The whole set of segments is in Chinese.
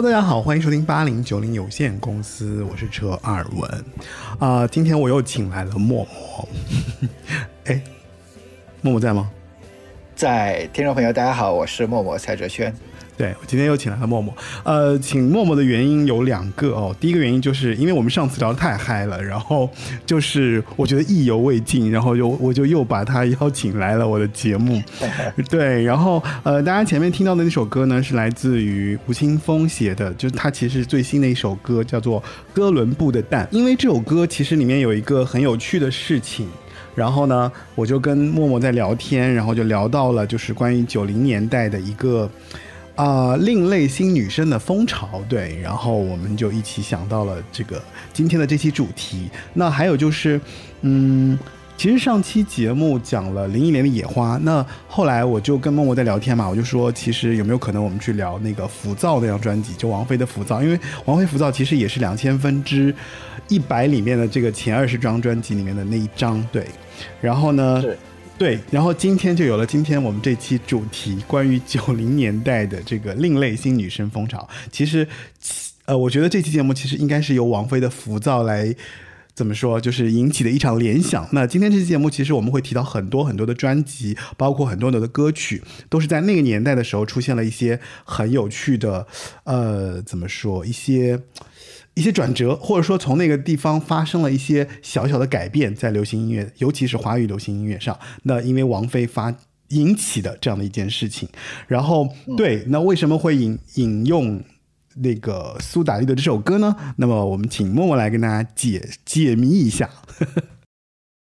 大家好，欢迎收听八零九零有限公司，我是车二文。啊、今天我又请来了默默。哎，默默在吗？在听众朋友，大家好，我是默默蔡哲轩。对，我今天又请来了默默。呃，请默默的原因有两个哦。第一个原因就是因为我们上次聊得太嗨了，然后就是我觉得意犹未尽，然后就我就又把他邀请来了我的节目。对，然后呃，大家前面听到的那首歌呢，是来自于吴青峰写的，就是他其实最新的一首歌叫做《哥伦布的蛋》。因为这首歌其实里面有一个很有趣的事情。然后呢，我就跟默默在聊天，然后就聊到了就是关于九零年代的一个啊、另类新女生的风潮，对，然后我们就一起想到了这个今天的这期主题。那还有就是，嗯。其实上期节目讲了林忆莲的《野花》，那后来我就跟默默在聊天嘛，我就说，其实有没有可能我们去聊那个《浮躁》那张专辑，就王菲的《浮躁》，因为王菲《浮躁》其实也是两千分之一百里面的这个前二十张专辑里面的那一张，对。然后呢，对，然后今天就有了今天我们这期主题，关于九零年代的这个另类新女生风潮。其实，呃，我觉得这期节目其实应该是由王菲的《浮躁》来。怎么说？就是引起的一场联想。那今天这期节目，其实我们会提到很多很多的专辑，包括很多很多的歌曲，都是在那个年代的时候出现了一些很有趣的，呃，怎么说？一些一些转折，或者说从那个地方发生了一些小小的改变，在流行音乐，尤其是华语流行音乐上。那因为王菲发引起的这样的一件事情，然后对，那为什么会引引用那个苏打绿的这首歌呢？那么我们请默默来跟大家解解谜一下。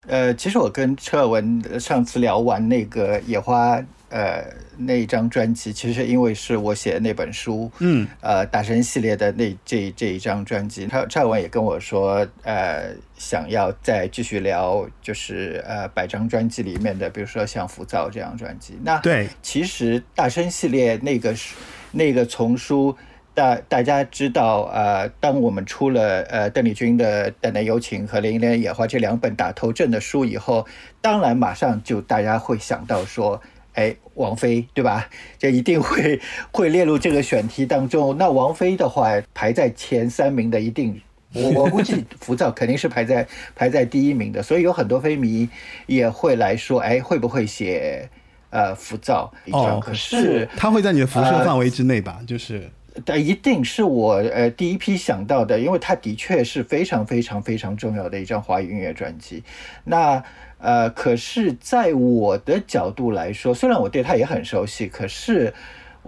呃，其实我跟车尔文呃上次聊完那个野花，呃，那一张专辑，其实因为是我写的那本书，嗯，呃，大神系列的那这这一张专辑，他车尔文也跟我说，呃，想要再继续聊，就是呃百张专辑里面的，比如说像《浮躁》这张专辑。那对，其实大神系列那个是那个丛书，大大家知道，呃，当我们出了呃邓丽君的《淡淡幽情》和林忆莲《野花》这两本打头阵的书以后，当然马上就大家会想到说。哎，王菲对吧？这一定会 会列入这个选题当中。那王菲的话，排在前三名的一定，我我估计 《浮躁》肯定是排在排在第一名的。所以有很多非迷也会来说，哎，会不会写呃《浮躁》？哦可是它会在你的辐射范围之内吧？就是但一定是我呃第一批想到的，因为它的确是非常非常非常重要的一张华语音乐专辑。那呃，可是在我的角度来说，虽然我对它也很熟悉，可是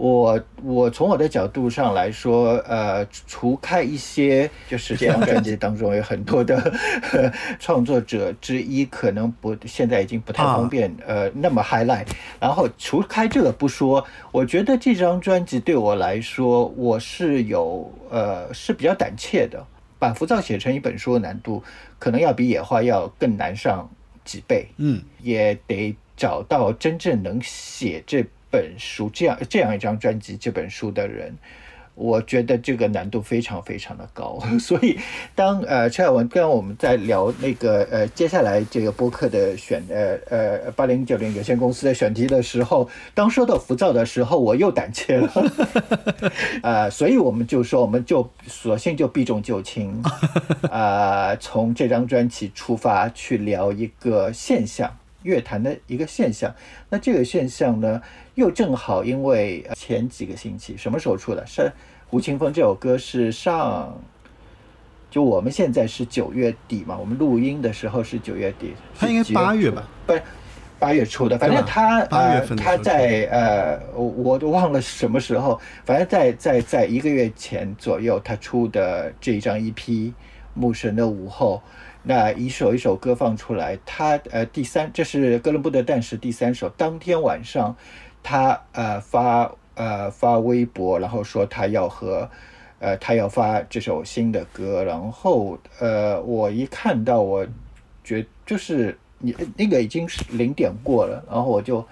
我我从我的角度上来说，呃，除开一些就是这张专辑当中有很多的呵 创作者之一，可能不现在已经不太方便、呃那么 highlight。然后除开这个不说，我觉得这张专辑对我来说，我是有呃是比较胆怯的。把浮躁写成一本书的难度，可能要比野花要更难上几倍。嗯，也得找到真正能写这本书、这样这样一张专辑、这本书的人。我觉得这个难度非常非常的高，所以当呃陈晓文跟我们在聊那个呃接下来这个播客的选呃呃八零九零有限公司的选题的时候，当说到浮躁的时候，我又胆怯了，呃，所以我们就说我们就索性就避重就轻，啊，从这张专辑出发去聊一个现象。乐坛的一个现象，那这个现象呢，又正好因为呃前几个星期什么时候出的？是《胡青峰》这首歌是上，就我们现在是九月底嘛，我们录音的时候是九月底，他应该八月吧？不是八月初的，反正他八月呃他份的时候在呃我我都忘了什么时候，反正在在在一个月前左右，他出的这一张 EP《牧神的午后》。那一首一首歌放出来，他呃第三，这是哥伦布的诞时第三首。当天晚上，他呃发呃发微博，然后说他要和呃他要发这首新的歌，然后呃我一看到，我觉就是你那个已经是零点过了，然后我就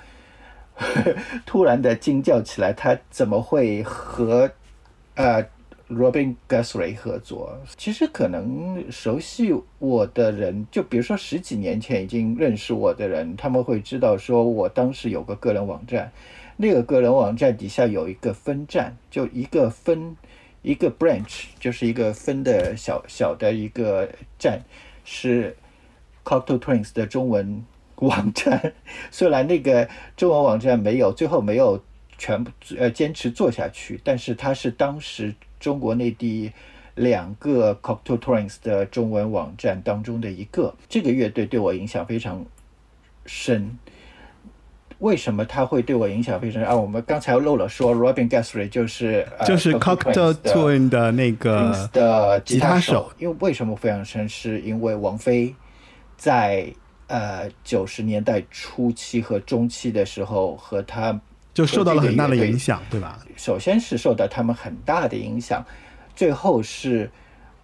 突然的惊叫起来，他怎么会和呃 Robin Guthrie 合作，其实可能熟悉我的人，就比如说十几年前已经认识我的人，他们会知道说我当时有个个人网站，那个个人网站底下有一个分站，就一个分一个 branch，就是一个分的小小的一个站，是 Cocktail Twins 的中文 网站。虽然那个中文网站没有最后没有全部呃坚持做下去，但是它是当时中国内地两个 Cocteau Twins 的中文网站当中的一个。这个乐队对我影响非常深。为什么他会对我影响非常深啊？我们刚才漏了说，Robin Guthrie 就是、呃、就是 Cocteau Cocktail Twins 的那个的吉他手手，因为为什么非常深？是因为王菲在呃九十年代初期和中期的时候和他就受到了很大的影响，对吧？首先是受到他们很大的影响，最后是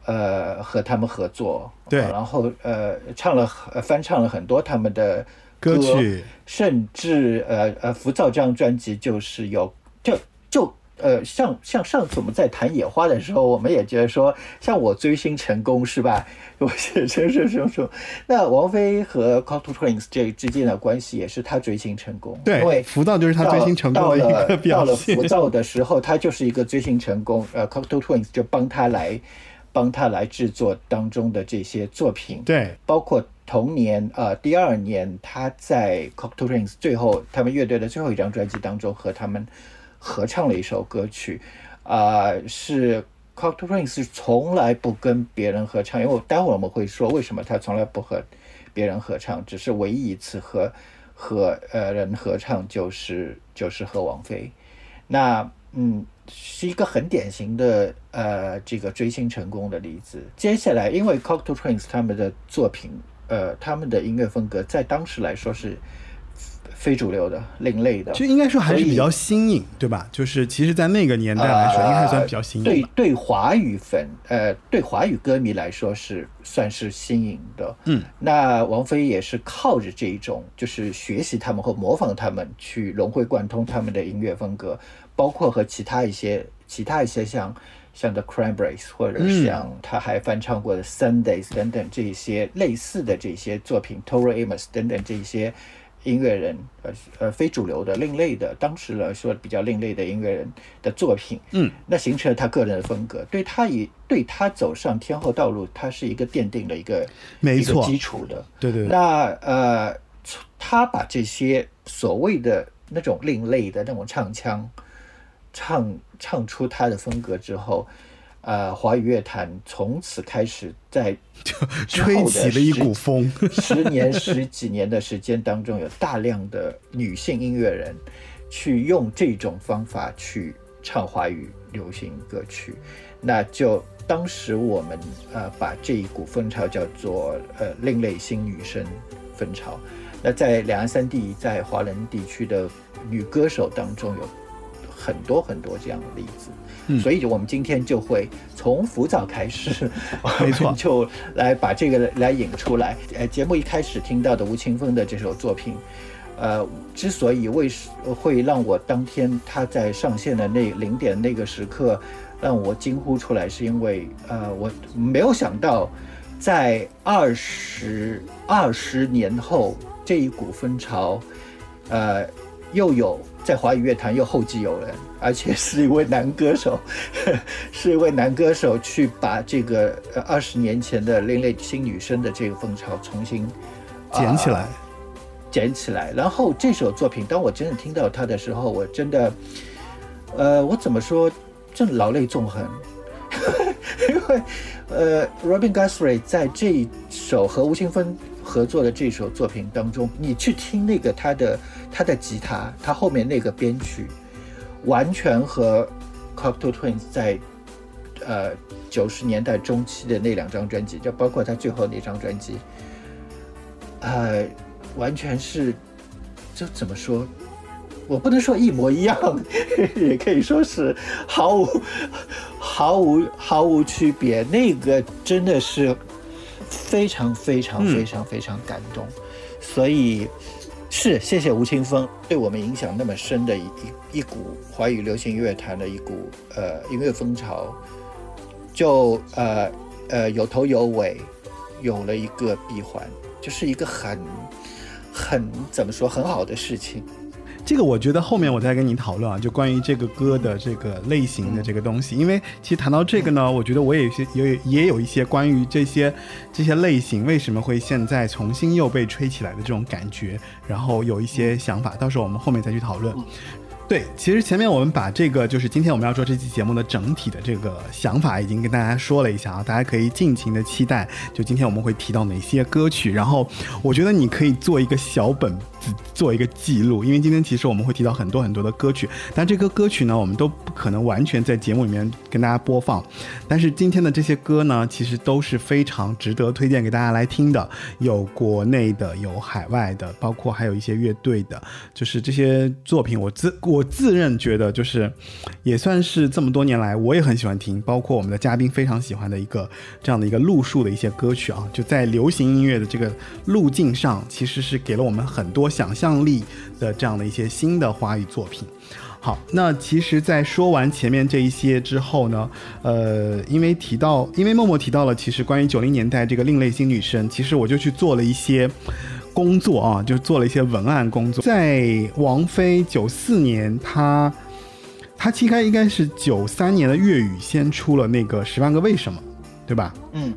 呃和他们合作，对呃然后呃唱了呃翻唱了很多他们的歌曲甚至呃呃浮躁这张专辑就是有就就。呃，像像上次我们在谈野花的时候，我们也觉得说，像我追星成功是吧？我是是是是是。那王菲和 Cocteau Twins 这之间的关系也是她追星成功，因为对，浮躁就是他追星成功的一个到了到了浮。躁的时候，他就是一个追星成功。呃，Cocteau Twins 就帮他来帮他来制作当中的这些作品，对，包括同年呃第二年他在 Cocteau Twins 最后他们乐队的最后一张专辑当中和他们合唱了一首歌曲，啊、是 Cocteau Twins 是从来不跟别人合唱，因为我待会我们会说为什么他从来不和别人合唱，只是唯一一次和和呃人合唱就是就是和王菲，那嗯是一个很典型的呃这个追星成功的例子。接下来，因为 Cocteau Twins 他们的作品，呃他们的音乐风格在当时来说是非主流的、另类的，就应该说还是比较新颖，对吧？就是其实，在那个年代来说，应该还算比较新颖对。对华语粉，呃，对华语歌迷来说是算是新颖的。嗯，那王菲也是靠着这一种，就是学习他们和模仿他们，去融会贯通他们的音乐风格，包括和其他一些其他一些像像 The Cranberries 或者嗯像他还翻唱过的 Sundays 等等这一些类似的这些作品，Tori Amos 等等这一些。音乐人，呃呃，非主流的、另类的，当时来说比较另类的音乐人的作品，嗯，那形成了他个人的风格，对他以对他走上天后道路，他是一个奠定了一个一个没错。基础的。对对对，那呃，他把这些所谓的那种另类的那种唱腔，唱唱出他的风格之后，呃，华语乐坛从此开始在吹起了一股风。十年、十几年的时间当中，有大量的女性音乐人去用这种方法去唱华语流行歌曲，那就当时我们呃把这一股风潮叫做呃另类新女声风潮。那在两岸三地，在华人地区的女歌手当中，有很多很多这样的例子。嗯。所以我们今天就会从浮躁开始，没错。就来把这个来引出来。呃，节目一开始听到的吴青峰的这首作品，呃，之所以为什会让我当天他在上线的那零点那个时刻让我惊呼出来，是因为呃，我没有想到在二十二十年后这一股风潮，呃，又有在华语乐坛又后继有人，而且是一位男歌手，是一位男歌手去把这个呃二十年前的另类新女生的这个风潮重新捡起来。捡起来。然后这首作品，当我真的听到它的时候，我真的，呃，我怎么说，真的老泪纵横。因为，呃，Robin Guthrie 在这一首和吴青峰合作的这首作品当中，你去听那个他的他的吉他，他后面那个编曲，完全和 Cocteau Twins 在呃九十年代中期的那两张专辑，就包括他最后那张专辑，呃，完全是，就怎么说？我不能说一模一样，也可以说是毫无、毫无、毫无区别。那个真的是非常、非常、嗯非常、非常感动。所以是谢谢吴青峰对我们影响那么深的一一一股华语流行乐坛的一股呃音乐风潮，就呃呃有头有尾，有了一个闭环，就是一个很很怎么说很好的事情。这个我觉得后面我再跟你讨论啊，就关于这个歌的这个类型的这个东西，因为其实谈到这个呢，我觉得我也有些有也有一些关于这些这些类型为什么会现在重新又被吹起来的这种感觉，然后有一些想法，到时候我们后面再去讨论。对，其实前面我们把这个就是今天我们要做这期节目的整体的这个想法已经跟大家说了一下啊，大家可以尽情的期待，就今天我们会提到哪些歌曲，然后我觉得你可以做一个小本子，做一个记录，因为今天其实我们会提到很多很多的歌曲，但这个歌曲呢，我们都不可能完全在节目里面跟大家播放，但是今天的这些歌呢，其实都是非常值得推荐给大家来听的，有国内的，有海外的，包括还有一些乐队的，就是这些作品，我自我自认觉得就是也算是这么多年来我也很喜欢听，包括我们的嘉宾非常喜欢的一个这样的一个路数的一些歌曲啊，就在流行音乐的这个路径上，其实是给了我们很多想象力的这样的一些新的华语作品。好，那其实，在说完前面这一些之后呢，呃，因为提到，因为默默提到了，其实关于九零年代这个另类新女生，其实我就去做了一些工作啊，就做了一些文案工作。在王菲九四年，她她应该应该是九三年的粤语先出了那个《十万个为什么》，对吧？嗯，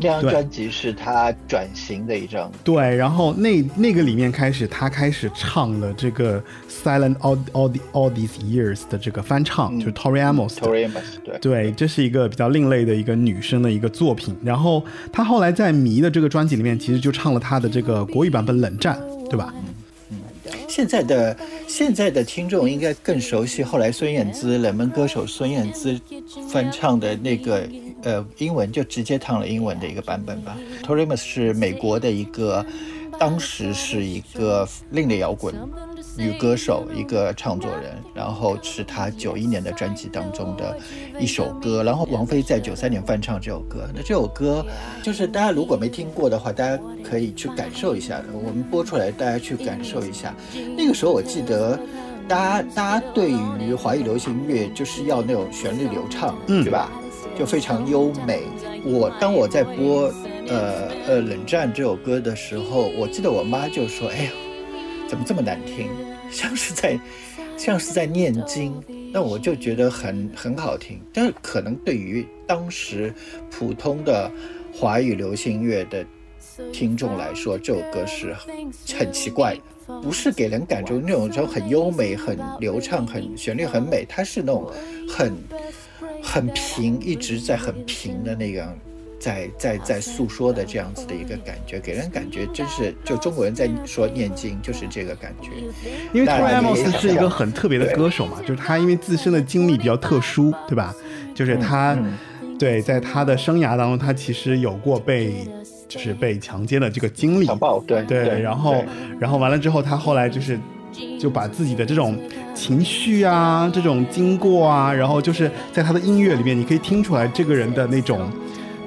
那张专辑是他转型的一张。对，然后那那个里面开始，他开始唱了这个《Silent All All the All These Years》的这个翻唱，嗯就是 Tori Amos 的。Tori Amos 对。对，这是一个比较另类的一个女生的一个作品。然后他后来在《迷》的这个专辑里面，其实就唱了他的这个国语版本《冷战》，对吧？现在的现在的听众应该更熟悉后来孙燕姿冷门歌手孙燕姿翻唱的那个呃英文，就直接唱了英文的一个版本吧。Tori Amos 是美国的一个，当时是一个另类摇滚女歌手，一个唱作人，然后是她九一年的专辑当中的一首歌，然后王菲在九三年翻唱这首歌。那这首歌就是大家如果没听过的话，大家可以去感受一下。我们播出来，大家去感受一下。那个时候我记得，大家大家对于华语流行音乐就是要那种旋律流畅，嗯对吧？就非常优美。我当我在播呃呃冷战这首歌的时候，我记得我妈就说：“哎呀，怎么这么难听？像是在像是在念经。”那我就觉得很很好听，但是可能对于当时普通的华语流行乐的听众来说，这首歌是很奇怪的，不是给人感觉那种说很优美、很流畅、很旋律很美，它是那种很很平，一直在很平的那个在在在诉说的这样子的一个感觉，给人感觉真是就中国人在说念经，就是这个感觉。因为那 Tori 你 Amos 是一个很特别的歌手嘛，就是他因为自身的经历比较特殊，对吧？就是他，对，在他的生涯当中，他其实有过被就是被强奸的这个经历，对对，然后然后完了之后，他后来就是就把自己的这种情绪啊，这种经过啊，然后就是在他的音乐里面，你可以听出来这个人的那种。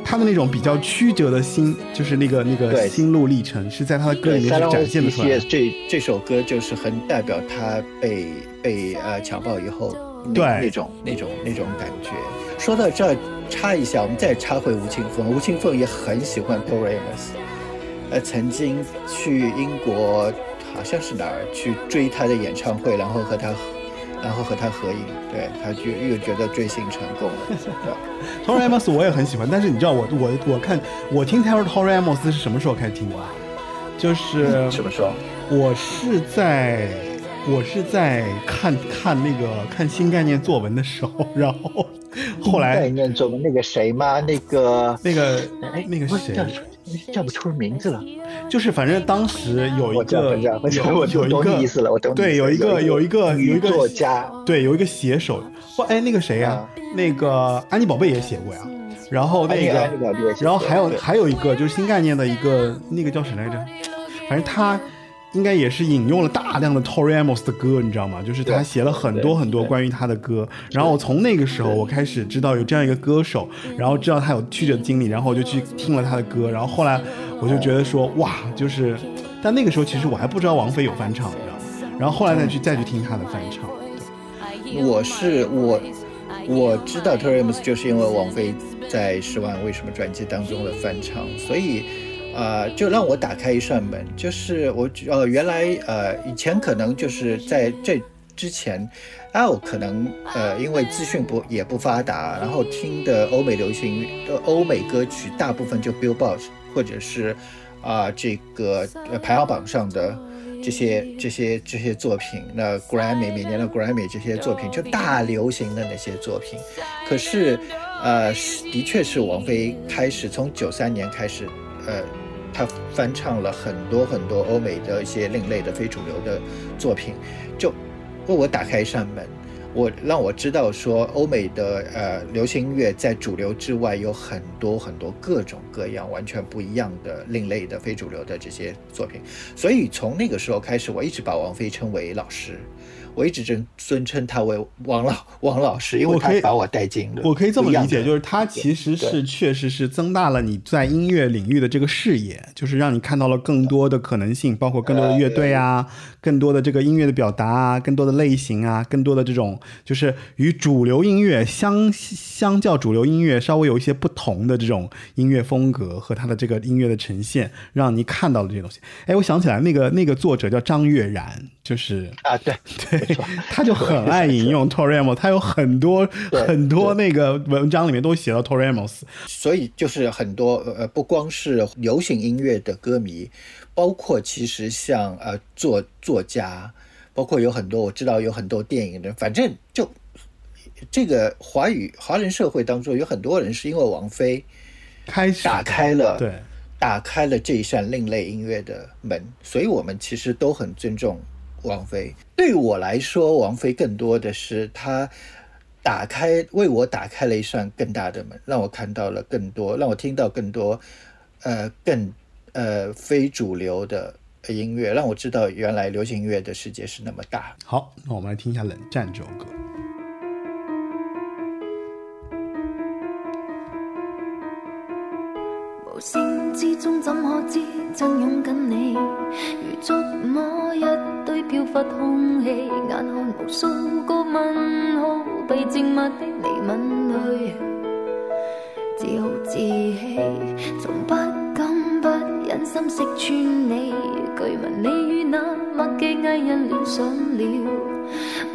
他的那种比较曲折的心，就是那个那个对心路历程，是在他的歌，里面是展现的出来的。这这首歌就是很代表他被被呃强暴以后对那种那种那种感觉。说到这儿，插一下，我们再插回吴青峰。吴青峰也很喜欢 p o r a m o s 呃，曾经去英国，好像是哪儿去追他的演唱会，然后和他，然后和他合影，对，他就又觉得追星成功了。对 Tori Amos 我也很喜欢，但是你知道我我我看我听 Tori Tori Amos 是什么时候开始听的？就是什么时候？我是在我是在看看那个看新概念作文的时候，然后后来概念作文那个谁吗？那个那个哎那个谁叫不出名字了。就是反正当时有一个有有一个意思了我懂对，有一个有一个有一个作家对，有一个写手，不，哎，那个谁呀、啊那个安妮宝贝也写过呀。然后那个然后还有还有一个就是新概念的一个那个叫谁来着？反正他应该也是引用了大量的 Tori Amos 的歌，你知道吗？就是他写了很多很多关于他的歌。然后我从那个时候我开始知道有这样一个歌手，然后知道他有曲折的经历，然后我就去听了他的歌。然后后来我就觉得说哇，就是，但那个时候其实我还不知道王菲有翻唱，你知道吗？然后后来再去再去听他的翻唱。我是我我知道 Tori Amos 就是因为王菲在《十万为什么》专辑当中的翻唱，所以呃，就让我打开一扇门，就是我呃原来呃以前可能就是在这之前。啊我可能呃，因为资讯不也不发达，然后听的欧美流行的欧美歌曲大部分就 Billboard 或者是啊、这个呃排行榜上的这些这些这些作品，那 Grammy 每年的 Grammy 这些作品就大流行的那些作品，可是呃是的确是王菲开始从九三年开始，呃，她翻唱了很多很多欧美的一些另类的非主流的作品，就为我打开一扇门。我让我知道说，欧美的呃流行音乐在主流之外有很多很多各种各样完全不一样的另类的非主流的这些作品，所以从那个时候开始，我一直把王菲称为老师，我一直尊尊称他为王老王老师，因为我可以把我带进了我可以这么理解，就是他其实是确实是增大了你在音乐领域的这个视野，就是让你看到了更多的可能性，包括更多的乐队啊，更多的这个音乐的表达啊，更多的类型啊，更多的这种就是与主流音乐相相较主流音乐稍微有一些不同的这种音乐风格和他的这个音乐的呈现，让你看到了这些东西。哎，我想起来那个那个作者叫张悦然，就是啊，对。对，他就很爱引用 Tori Amos，他有很多 很多那个文章里面都写了 Tori Amos。所以就是很多呃，不光是流行音乐的歌迷，包括其实像呃作作家，包括有很多我知道有很多电影人，反正就这个华语华人社会当中有很多人是因为王菲开始打开了对。打开了这一扇另类音乐的门，所以我们其实都很尊重王菲。对于我来说，王菲更多的是她打开为我打开了一扇更大的门，让我看到了更多，让我听到更多呃更呃非主流的音乐，让我知道原来流行音乐的世界是那么大。好，那我们来听一下《冷战》这首歌。無之中，怎可知真拥紧你？如觸摸一堆飘忽空氣，眼看無數個問號被靜默的你吻去，自豪自欺，從不敢不忍心識穿你。據聞你與那默嘅藝人戀上了，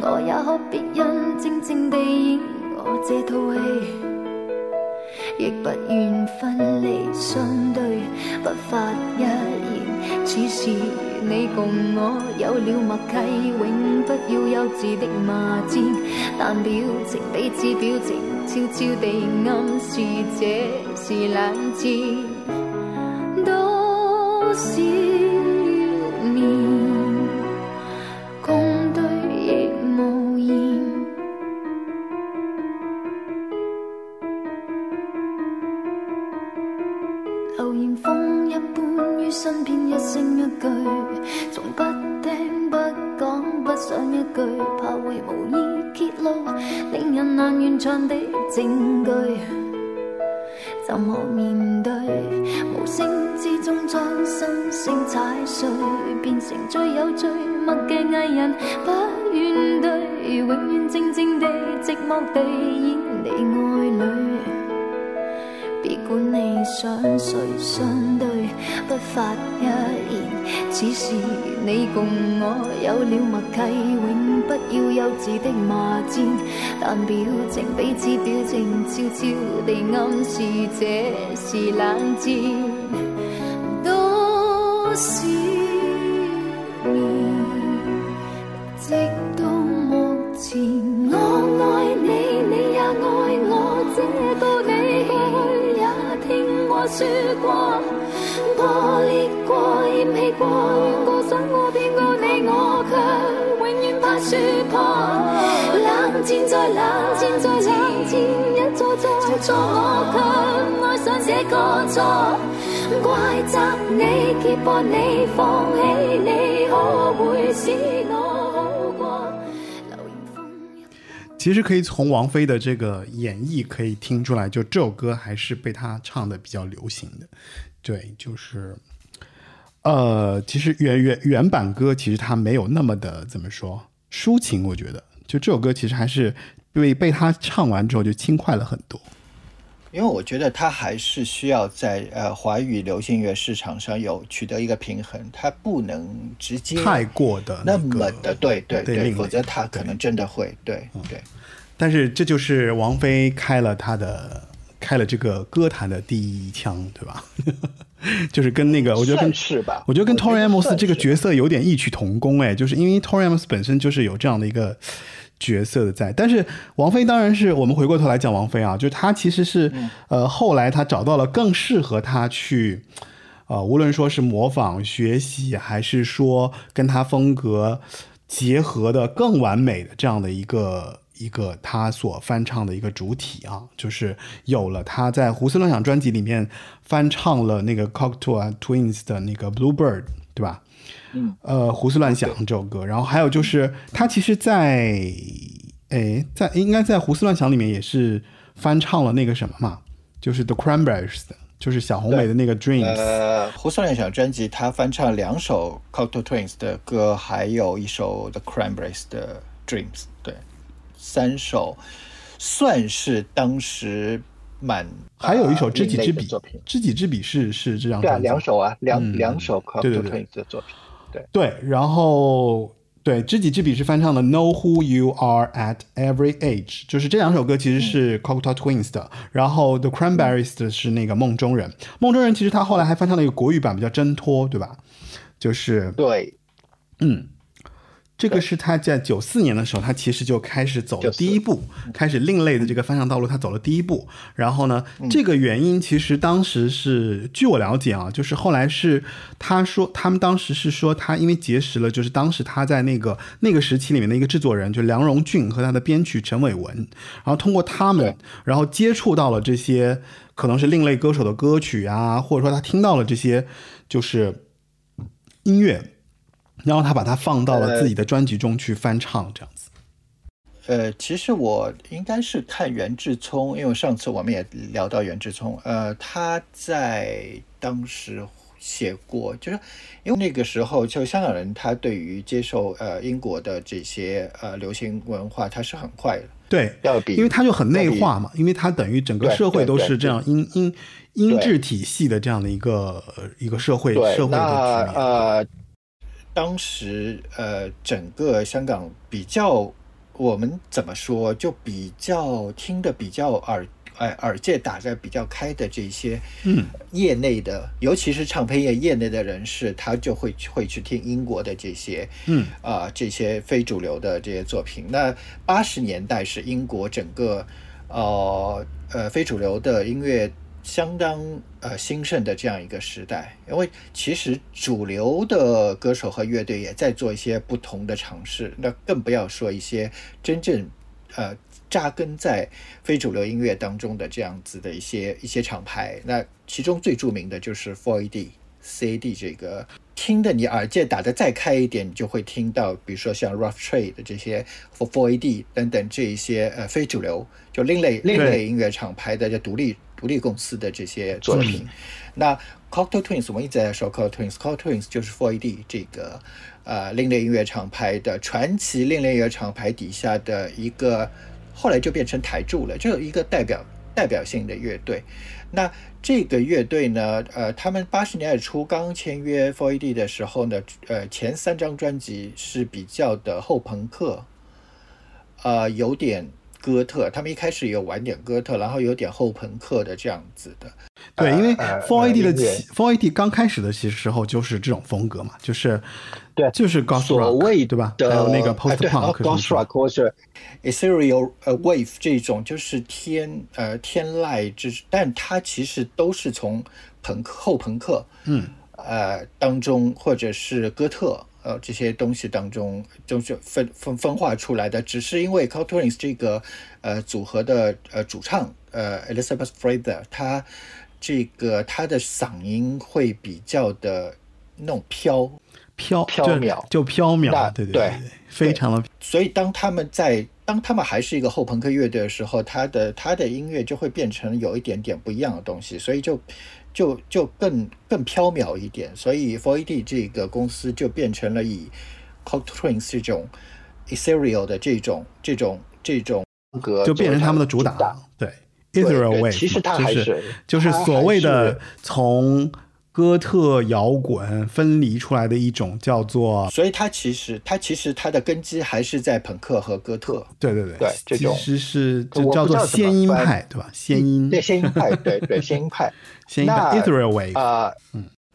我也学别人静静地演我这套戲。亦不愿分离相对，不发一言。此時你共我有了默契，永不要幼稚的骂战，但表情彼此表情，悄悄地暗示这是冷戰。演你愛侶。別管你想誰相對，不發一言。此時你共我有了默契，永不要幼稚的罵戰，但表情彼此表情，悄悄地暗示這是冷戰。输过，破裂过，厌弃过，怨过，想过，变过你，我却永远怕输破。冷战再冷战再冷战，一再再错，我却爱上这个错。怪责你，揭破你，放弃你，可会闪？其实可以从王菲的这个演绎可以听出来，就这首歌还是被她唱的比较流行的。对，就是，呃，其实原原原版歌其实它没有那么的怎么说抒情，我觉得就这首歌其实还是被被她唱完之后就轻快了很多。因为我觉得它还是需要在呃华语流行乐市场上有取得一个平衡，它不能直接太过的那么的对对对，对否则它可能真的会对对。但是这就是王菲开了她的开了这个歌坛的第一枪，对吧？就是跟那个，我觉得跟算是吧我觉得跟 Tori 得 Amos 这个角色有点异曲同工，哎，就是因为 Tori Amos 本身就是有这样的一个角色的在，但是王菲当然是我们回过头来讲王菲啊，就是她其实是、呃后来她找到了更适合她去。呃，无论说是模仿、学习，还是说跟她风格结合的更完美的这样的一个一个他所翻唱的一个主体啊，就是有了他在胡思乱想专辑里面翻唱了那个 Cocktail Twins 的那个 Bluebird，对吧？嗯，呃，胡思乱想这首歌，然后还有就是他其实在，诶，在应该在胡思乱想里面也是翻唱了那个什么嘛，就是 The Cranberries 的，就是小红莓的那个 Dreams。呃，胡思乱想专辑，他翻唱两首 Cocktail Twins 的歌，还有一首 The Cranberries 的 Dreams，对，三首算是当时蛮还有一首呃知己知彼作品，，知己知彼是是这张对啊，两首啊，两、嗯两首对对 Cocteau 对。Twins 的作品，对，对，然后对知己知彼是翻唱的《Know Who You Are at Every Age》，就是这两首歌其实是 Cocteau Twins 的，然后 The Cranberries 的是那个梦中人。梦中人其实他后来还翻唱了一个国语版，比较挣脱，对吧？就是对，嗯，这个是他在九四年的时候，他其实就开始走了第一步，开始另类的这个方向道路，他走了第一步。然后呢，嗯这个原因其实当时是，据我了解啊，就是后来是他说，他们当时是说他因为结识了，就是当时他在那个那个时期里面的一个制作人，就梁荣俊和他的编曲陈伟文，然后通过他们，然后接触到了这些可能是另类歌手的歌曲啊，或者说他听到了这些就是音乐。然后他把它放到了自己的专辑中去翻唱，这样子。呃，其实我应该是看袁志聪，因为上次我们也聊到袁志聪，呃，他在当时写过，就是因为那个时候就香港人他对于接受呃英国的这些呃流行文化，他是很快的，对，要比因为他就很内化嘛，因为他等于整个社会都是这样音音音质体系的这样的一个呃一个社会，社会的局面。呃，当时呃，整个香港比较，我们怎么说，就比较听的比较耳哎耳界打在比较开的这些嗯业内的，尤其是唱片业业内的人士，他就会会去听英国的这些嗯啊、这些非主流的这些作品。那八十年代是英国整个呃呃非主流的音乐相当呃兴盛的这样一个时代，因为其实主流的歌手和乐队也在做一些不同的尝试，那更不要说一些真正呃扎根在非主流音乐当中的这样子的一些一些厂牌。那其中最著名的就是 Four AD、CAD 这个。听的你耳界打得再开一点，你就会听到，比如说像 Rough Trade 的这些 For 4AD 等等这一些呃非主流就另类另类音乐厂牌的这独立独立公司的这些作品。那 Cocktail Twins 我们一直在说 Cocktail Twins，Cocktail Twins 就是 Four AD 这个呃另类音乐厂牌的传奇另类音乐厂牌底下的一个，后来就变成台柱了，就一个代表代表性的乐队。那这个乐队呢，呃，他们八十年代初刚签约 Four AD 的时候呢，呃，前三张专辑是比较的后朋克，呃，有点哥特。他们一开始有玩点哥特，然后有点后朋克的这样子的。对，因为呃 Four AD 的 Four AD 刚开始的其实时候就是这种风格嘛，就是对就是 Goth 所谓对吧？的还有那个哎 Post 对 Punk 或是 ethereal 呃 wave 这种就是天呃天籁之，但它其实都是从朋克后朋克嗯呃当中或者是哥特呃这些东西当中就是分分分化出来的，只是因为 c o t o r i n s 这个呃组合的呃主唱呃 Elizabeth Fraser 她这个她的嗓音会比较的那种飘。飘飘渺就就飘渺，对对对对，非常的所以当他们在当他们还是一个后朋克乐队的时候，他的他的音乐就会变成有一点点不一样的东西，所以就就就更更飘渺一点。所以 Four A D 这个公司就变成了以 c o c t Twins 这种 ethereal 的这种这种这种风格就变成他们的主打对对 Israel 对 Wave，其实它就是还是就是所谓的从哥特摇滚分离出来的一种叫做所以它其实它其实它的根基还是在朋克和哥特。对对对对这种其实是我就叫做不知道怎么仙音派对吧？先音对仙音派，对对先音派。仙音派 那 Israel Wave，啊，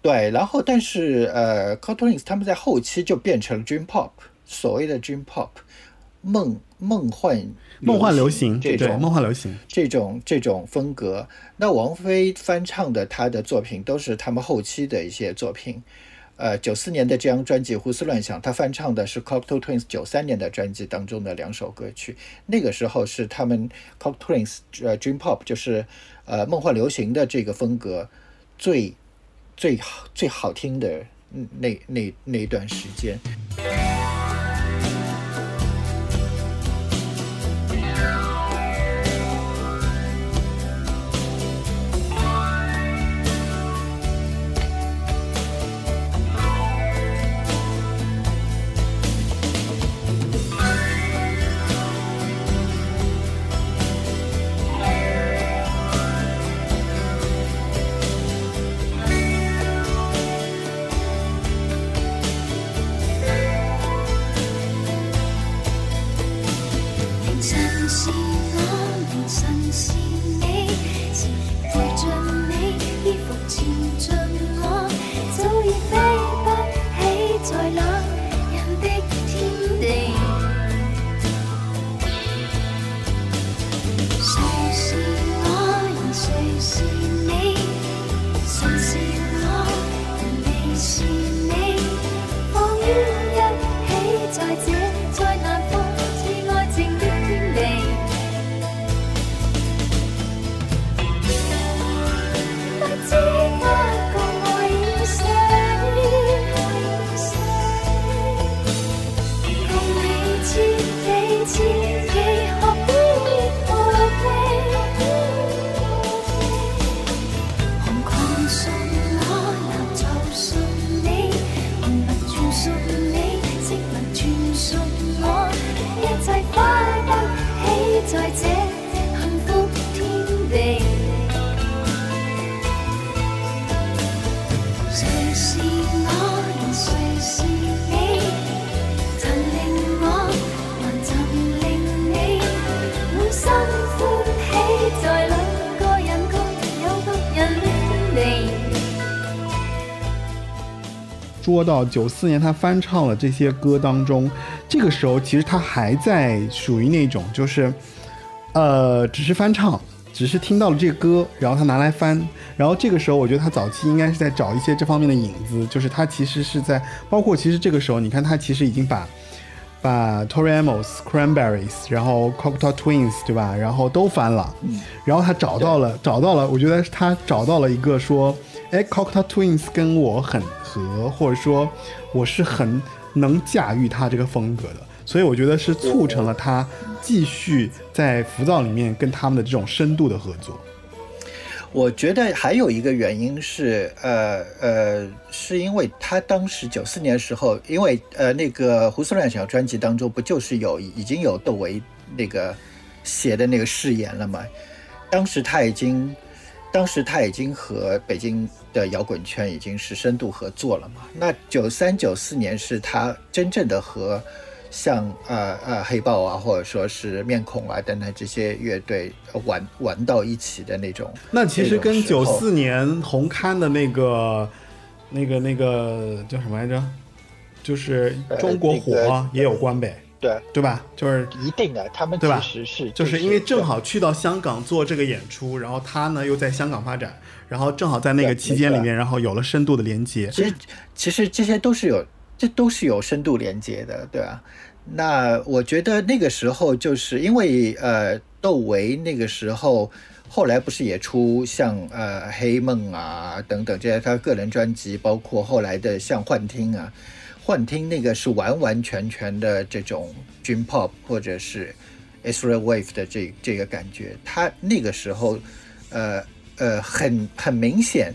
对，然后但是呃 c o t o n i n s 他们在后期就变成了 Dream Pop，所谓的 Dream Pop，梦梦幻梦幻流行这种梦幻流行，这种这种风格。那王菲翻唱的她的作品都是他们后期的一些作品。呃，九四年的这张专辑《胡思乱想》，她翻唱的是 Cocteau Twins 九三年的专辑当中的两首歌曲。那个时候是他们 Cocteau Twins 呃 Dream Pop，就是呃梦幻流行的这个风格最最好最好听的嗯那那那一段时间。说到九四年他翻唱了这些歌当中，这个时候其实他还在属于那种就是，呃，只是翻唱，只是听到了这个歌，然后他拿来翻，然后这个时候我觉得他早期应该是在找一些这方面的影子，就是他其实是在，包括其实这个时候你看他其实已经把。把 Tori Amos、Cranberries，然后 Cocteau Twins，对吧？然后都翻了，然后他找到了，找到了，我觉得他找到了一个说，哎，Cocteau Twins 跟我很和，或者说我是很能驾驭他这个风格的，所以我觉得是促成了他继续在浮躁里面跟他们的这种深度的合作。我觉得还有一个原因是，呃呃，是因为他当时九四年的时候，因为呃那个胡思乱想专辑当中不就是有已经有窦唯那个写的那个誓言了吗？当时他已经，当时他已经和北京的摇滚圈已经是深度合作了嘛。那九三九四年是他真正的和像呃呃黑豹啊，或者说是面孔啊等等这些乐队玩玩到一起的那种。那其实跟九四年红刊的那个、那个、那个叫什么来着？就是呃中国火、那个也有关呗，对，对吧？就是一定的，他们对吧其实是就是因为正好去到香港做这个演出，然后他呢又在香港发展，然后正好在那个期间里面，然后有了深度的连接。其实其实这些都是有，这都是有深度连接的，对吧？那我觉得那个时候就是因为呃，窦唯那个时候后来不是也出像呃黑梦啊等等这些他个人专辑，包括后来的像幻听啊，幻听那个是完完全全的这种 dream pop 或者是 Israel wave 的这这个感觉，他那个时候呃呃很很明显。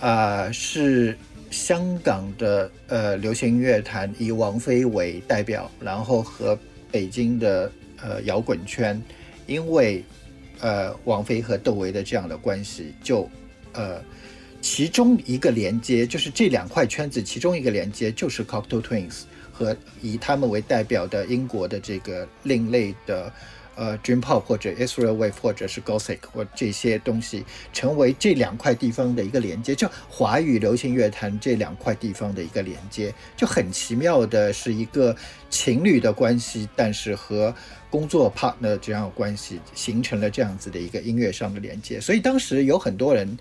啊、是香港的呃流行乐坛以王菲为代表，然后和北京的呃摇滚圈，因为呃王菲和窦唯的这样的关系，就呃其中一个连接就是这两块圈子其中一个连接就是 Cocteau Twins 和以他们为代表的英国的这个另类的。呃，Dream Pop 或者 Israel Wave 或者是 Gothic 或这些东西，成为这两块地方的一个连接，就华语流行乐坛这两块地方的一个连接，就很奇妙的是一个情侣的关系，但是和工作 partner 这样的关系形成了这样子的一个音乐上的连接，所以当时有很多人。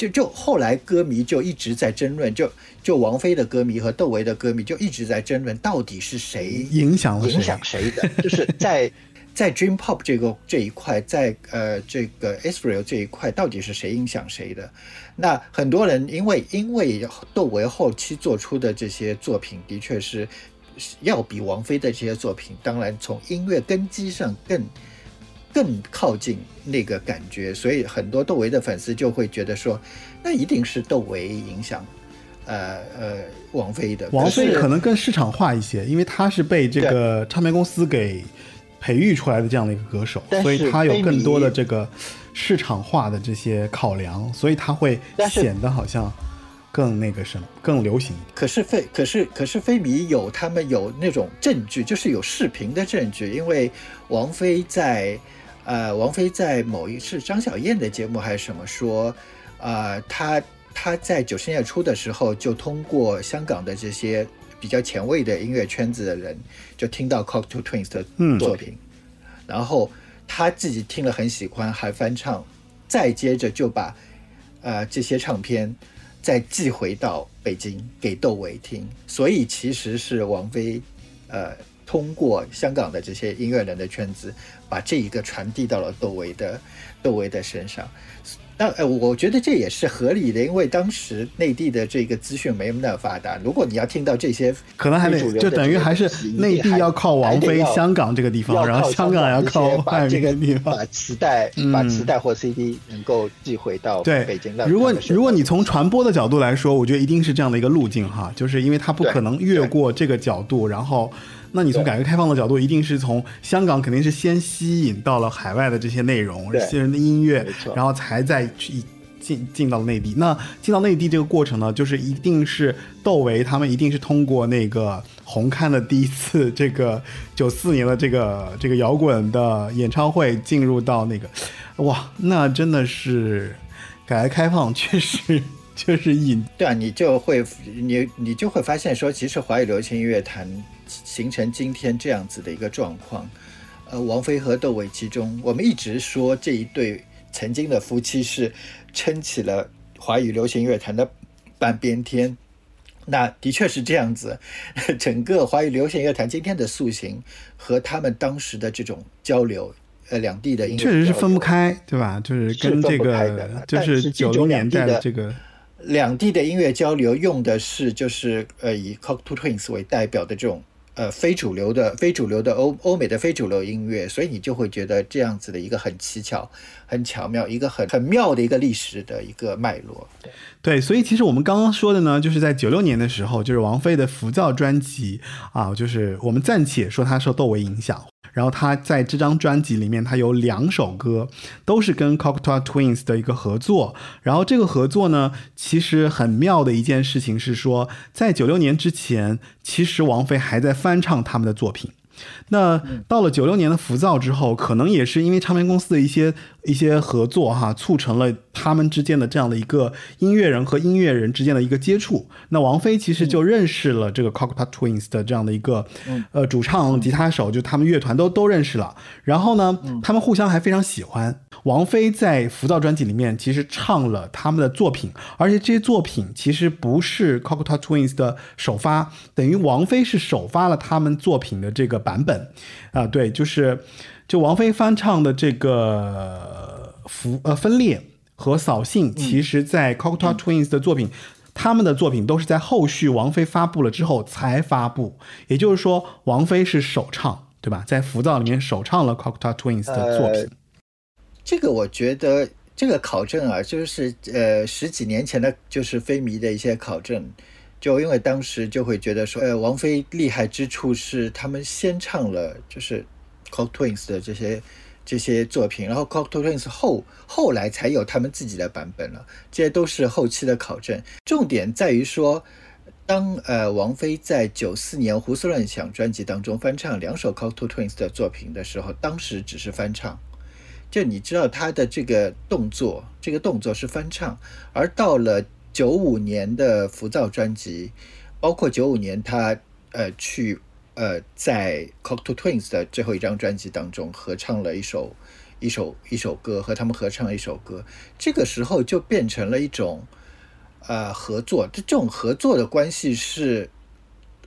就就后来歌迷就一直在争论，就就王菲的歌迷和窦唯的歌迷就一直在争论，到底是谁影响了谁影响谁的，就是在 在 Dream Pop 这个这一块，在呃这个 Israel 这一块，到底是谁影响谁的？那很多人因为因为窦唯后期做出的这些作品，的确是要比王菲的这些作品，当然从音乐根基上更更靠近那个感觉，所以很多窦唯的粉丝就会觉得说，那一定是窦唯影响。呃呃，王菲的王菲可能更市场化一些，因为她是被这个唱片公司给培育出来的这样的一个歌手，所以她有更多的这个市场化的这些考量，所以她会显得好像更那个什么，更流行。可是非可是可是非迷有他们有那种证据，就是有视频的证据，因为王菲在呃王菲在某一次张小燕的节目还是什么说，呃她她在九十年代初的时候就通过香港的这些比较前卫的音乐圈子的人，就听到 Cocteau Twins 的嗯作品，然后她自己听了很喜欢，还翻唱，再接着就把呃这些唱片再寄回到北京给窦唯听，所以其实是王菲呃通过香港的这些音乐人的圈子，把这一个传递到了窦唯的窦唯的身上。那呃，我觉得这也是合理的，因为当时内地的这个资讯没那么发达。如果你要听到这些，可能还得就等于还是内地要靠王菲香港这个地方，然后香港要靠外面这个地方。把磁带、嗯把磁带或 CD 能够寄回到对北京的。如果如果你从传播的角度来说，我觉得一定是这样的一个路径哈，就是因为它不可能越过这个角度，然后，那你从改革开放的角度，一定是从香港肯定是先吸引到了海外的这些内容、对这些人的音乐然后才再去进进到内地。那进到内地这个过程呢，就是一定是窦唯他们一定是通过那个红磡的第一次这个 九四年的这个这个摇滚的演唱会进入到那个，哇，那真的是改革开放确实就是引对啊，你就会你你就会发现说，其实华语流行音乐坛形成今天这样子的一个状况，呃，王菲和窦唯其中，我们一直说这一对曾经的夫妻是撑起了华语流行乐坛的半边天。那的确是这样子，整个华语流行乐坛今天的塑形和他们当时的这种交流，呃，两地的音乐确实是分不开，对吧？就是跟这个就但是是九零年代两地的这个两地的音乐交流用的是就是呃以 Cocteau Twins 为代表的这种呃非主流的非主流的欧欧美的非主流音乐，所以你就会觉得这样子的一个很蹊跷、很巧妙、一个很很妙的一个历史的一个脉络。对，所以其实我们刚刚说的呢，就是在九六年的时候，就是王菲的《浮躁》专辑啊，就是我们暂且说她受窦唯影响。然后她在这张专辑里面，她有两首歌都是跟 Cocteau Twins 的一个合作。然后这个合作呢，其实很妙的一件事情是说，在九六年之前，其实王菲还在翻唱他们的作品。那到了九六年的浮躁之后，可能也是因为唱片公司的一些一些合作哈，促成了他们之间的这样的一个音乐人和音乐人之间的一个接触。那王菲其实就认识了这个 Cocteau Twins 的这样的一个、呃主唱、吉他手，就他们乐团都都认识了。然后呢，他们互相还非常喜欢。王菲在浮躁专辑里面其实唱了他们的作品，而且这些作品其实不是 Cocteau Twins 的首发，等于王菲是首发了他们作品的这个版本啊、对，就是就王菲翻唱的这个浮呃分裂和扫兴，其实在 Cocteau Twins 的作品。他们的作品都是在后续王菲发布了之后才发布，也就是说，王菲是首唱，对吧？在浮躁里面首唱了 Cocteau Twins 的作品。这个我觉得这个考证啊，就是呃十几年前的，就是非迷的一些考证，就因为当时就会觉得说，呃，王菲厉害之处是他们先唱了就是 Cocteau Twins 的这些这些作品，然后 Cocteau Twins 后后来才有他们自己的版本了，这些都是后期的考证。重点在于说。当呃王菲在九四年《胡思乱想》专辑当中翻唱两首 Cocteau Twins 的作品的时候，当时只是翻唱，就你知道他的这个动作，这个动作是翻唱，而到了九五年的浮躁专辑，包括九五年他呃去呃在 c o c k t o Twins 的最后一张专辑当中合唱了一首一首一首歌，和他们合唱了一首歌，这个时候就变成了一种呃合作，这这种合作的关系是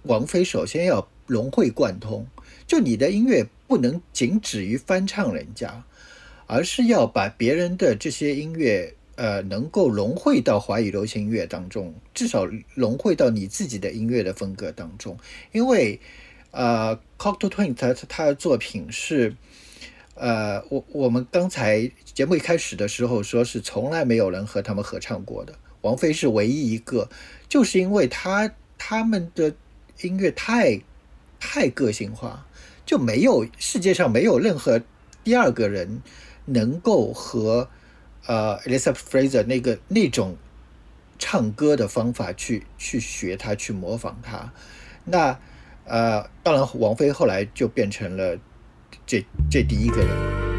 王菲首先要融会贯通，就你的音乐不能仅止于翻唱人家。而是要把别人的这些音乐，呃，能够融汇到华语流行音乐当中，至少融汇到你自己的音乐的风格当中。因为，呃，Cocteau Twin 他他的作品是，呃，我我们刚才节目一开始的时候说是从来没有人和他们合唱过的，王菲是唯一一个，就是因为他他们的音乐太太个性化，就没有世界上没有任何第二个人。能够和呃 Elizabeth Fraser 那个那种唱歌的方法去去学他，去模仿他。那呃，当然王菲后来就变成了这这第一个人。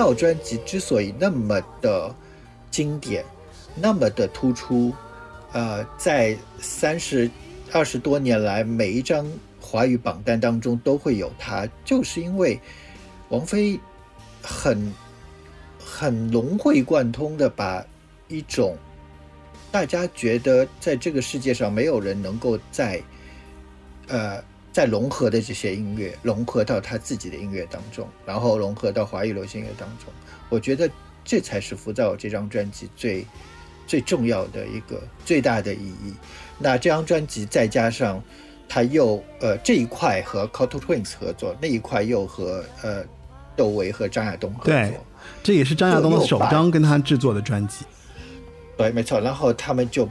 浮躁专辑之所以那么的经典，那么的突出，呃，在三十二十多年来，每一张华语榜单当中都会有它，就是因为王菲很很融会贯通的把一种大家觉得在这个世界上没有人能够在呃再融合的这些音乐融合到他自己的音乐当中，然后融合到华语流行乐当中，我觉得这才是《浮躁》这张专辑最最重要的一个最大的意义。那这张专辑再加上他又呃这一块和 c o t o Twins 合作，那一块又和呃窦唯和张亚东合对作，这也是张亚东的首张跟他制作的专辑。对，没错。然后他们就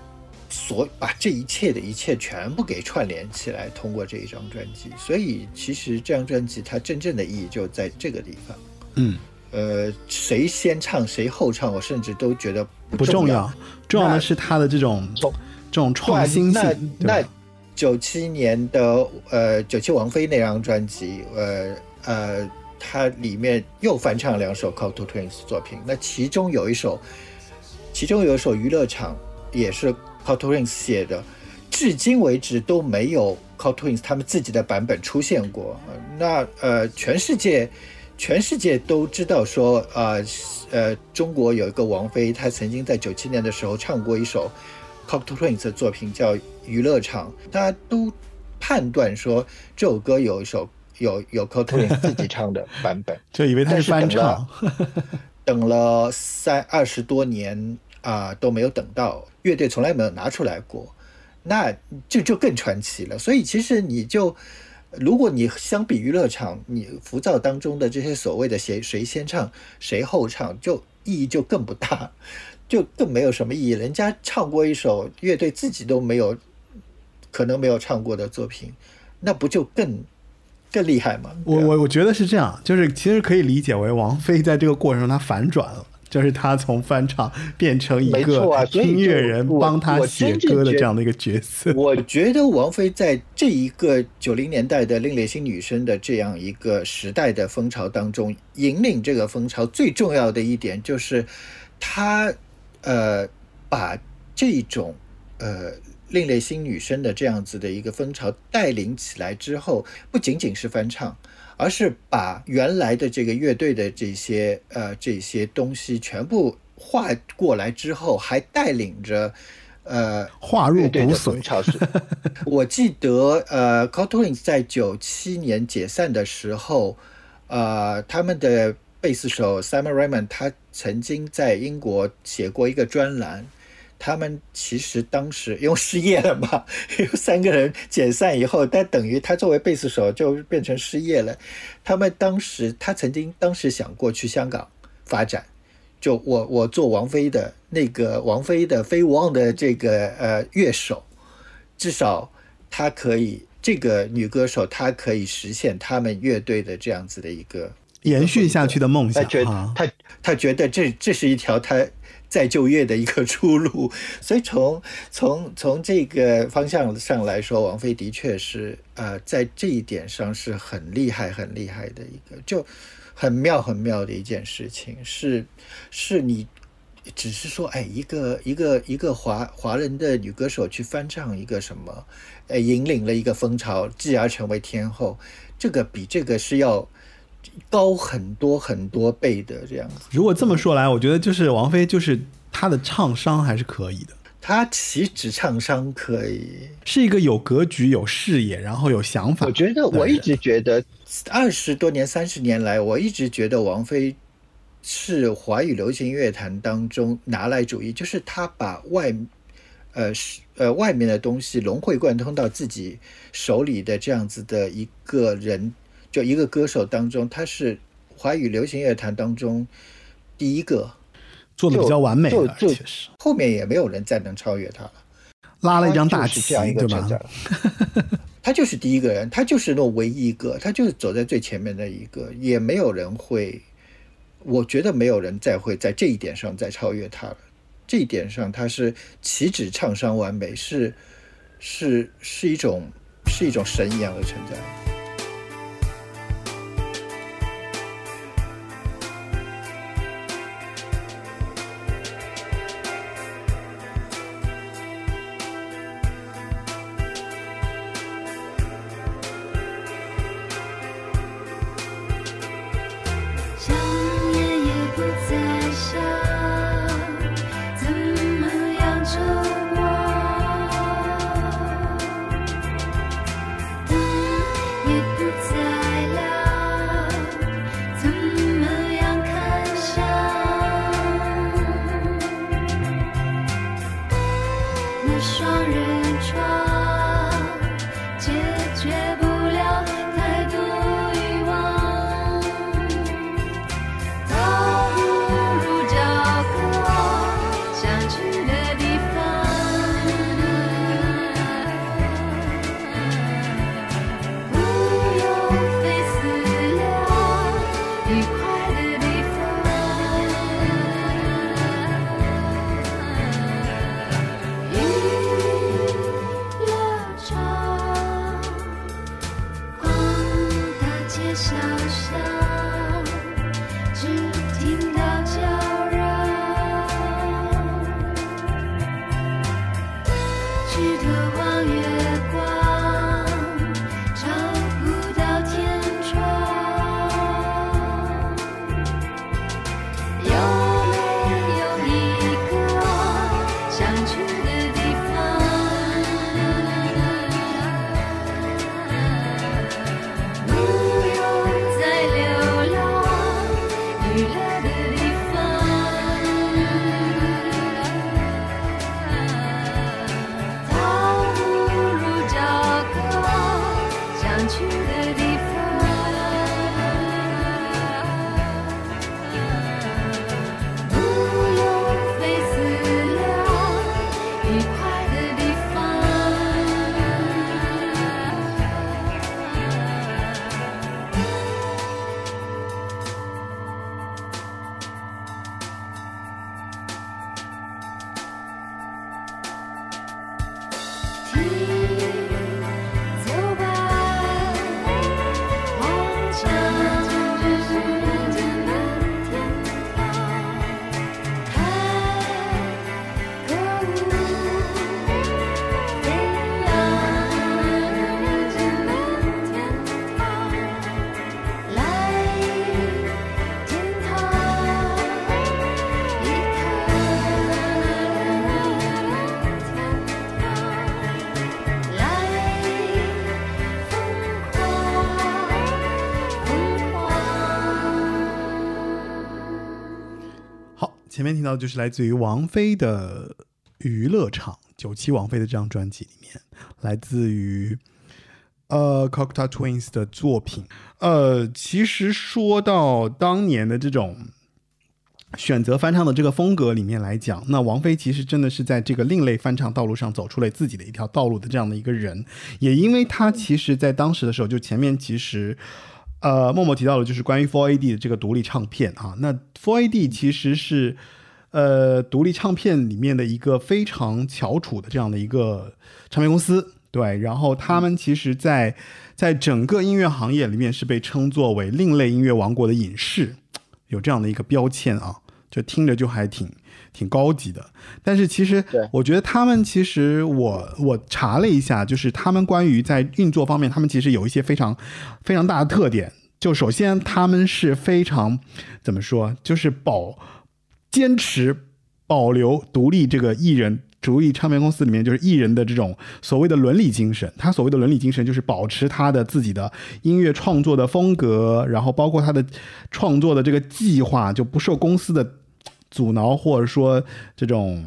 所把这一切的一切全部给串联起来，通过这一张专辑。所以其实这张专辑它真正的意义就在这个地方。嗯，呃，谁先唱谁后唱，我甚至都觉得不重要。要，重要的是他的这种这种创新那性。对那吧九七年的呃九七王菲那张专辑，呃呃，它里面又翻唱两首 Call to Twins 作品，那其中有一首，其中有一首《娱乐场》也是 To Twins 写的，至今为止都没有 to Twins 他们自己的版本出现过。呃那呃，全世界全世界都知道说，呃呃，中国有一个王菲，她曾经在九七年的时候唱过一首 to Twins 的作品叫《娱乐场》，大家都判断说这首歌有一首有有 to Twins 自己唱的版本，就以为他是翻唱，等了三二十多年啊、都没有等到，乐队从来没有拿出来过，那就就更传奇了。所以其实你就，如果你相比娱乐场，你浮躁当中的这些所谓的谁谁先唱谁后唱，就意义就更不大，就更没有什么意义。人家唱过一首乐队自己都没有可能没有唱过的作品，那不就更更厉害吗？我我我觉得是这样，就是其实可以理解为王菲在这个过程中她反转了。就是他从翻唱变成一个音乐人帮他写歌的这样的一个角色。我觉得王菲在这一个九零年代的另类新女生的这样一个时代的风潮当中，引领这个风潮最重要的一点就是，她呃把这种呃另类新女生的这样子的一个风潮带领起来之后，不仅仅是翻唱。而是把原来的这个乐队的这些呃这些东西全部画过来之后，还带领着呃化入骨髓，我记得，呃 c o t Twins 在九七年解散的时候，呃，他们的贝斯手 Simon Raymond 他曾经在英国写过一个专栏。他们其实当时因为失业了嘛，有三个人解散以后，但等于他作为贝斯手就变成失业了。他们当时他曾经当时想过去香港发展，就我我做王菲的那个王菲的飞无望的这个呃乐手，至少她可以这个女歌手她可以实现他们乐队的这样子的一个，延续下去的梦想他觉得啊。他她觉得这这是一条她再就业的一个出路，所以从从从这个方向上来说，王菲的确是呃在这一点上是很厉害很厉害的一个，就很妙很妙的一件事情，是是你只是说，哎，一个一个一个华华人的女歌手去翻唱一个什么，呃，引领了一个风潮，继而成为天后，这个比这个是要高很多很多倍的这样子。如果这么说来，我觉得就是王菲，就是她的唱商还是可以的，她岂止唱商可以？是一个有格局、有视野，然后有想法。我觉得我一直觉得二十多年、三十年来，我一直觉得王菲是华语流行乐坛当中拿来主义，就是她把外呃是呃外面的东西融会贯通到自己手里的这样子的一个人，就一个歌手当中，他是华语流行乐坛当中第一个，做的比较完美的，确实后面也没有人再能超越他了。拉了一张大旗就是这样一，个存？在。他就是第一个人，他就是那唯一一个，他就是走在最前面的一个，也没有人会，我觉得没有人再会在这一点上再超越他了。这一点上，他是岂止唱商完美，是是是一种是一种神一样的存在。前面听到就是来自于王菲的《娱乐场》，九七王菲的这张专辑里面，来自于呃 Cocteau Twins 的作品。呃，其实说到当年的这种选择翻唱的这个风格里面来讲，那王菲其实真的是在这个另类翻唱道路上走出了自己的一条道路的这样的一个人。也因为她其实在当时的时候，就前面其实。呃，默默提到的就是关于 Four AD 的这个独立唱片啊，那 Four AD 其实是呃独立唱片里面的一个非常翘楚的这样的一个唱片公司，对，然后他们其实在在整个音乐行业里面是被称作为另类音乐王国的隐士，有这样的一个标签啊，就听着就还挺挺高级的。但是其实我觉得他们其实我我查了一下，就是他们关于在运作方面，他们其实有一些非常非常大的特点。就首先他们是非常怎么说，就是保坚持保留独立这个艺人。独立唱片公司里面就是艺人的这种所谓的伦理精神，他所谓的伦理精神就是保持他的自己的音乐创作的风格，然后包括他的创作的这个计划，就不受公司的阻挠或者说这种，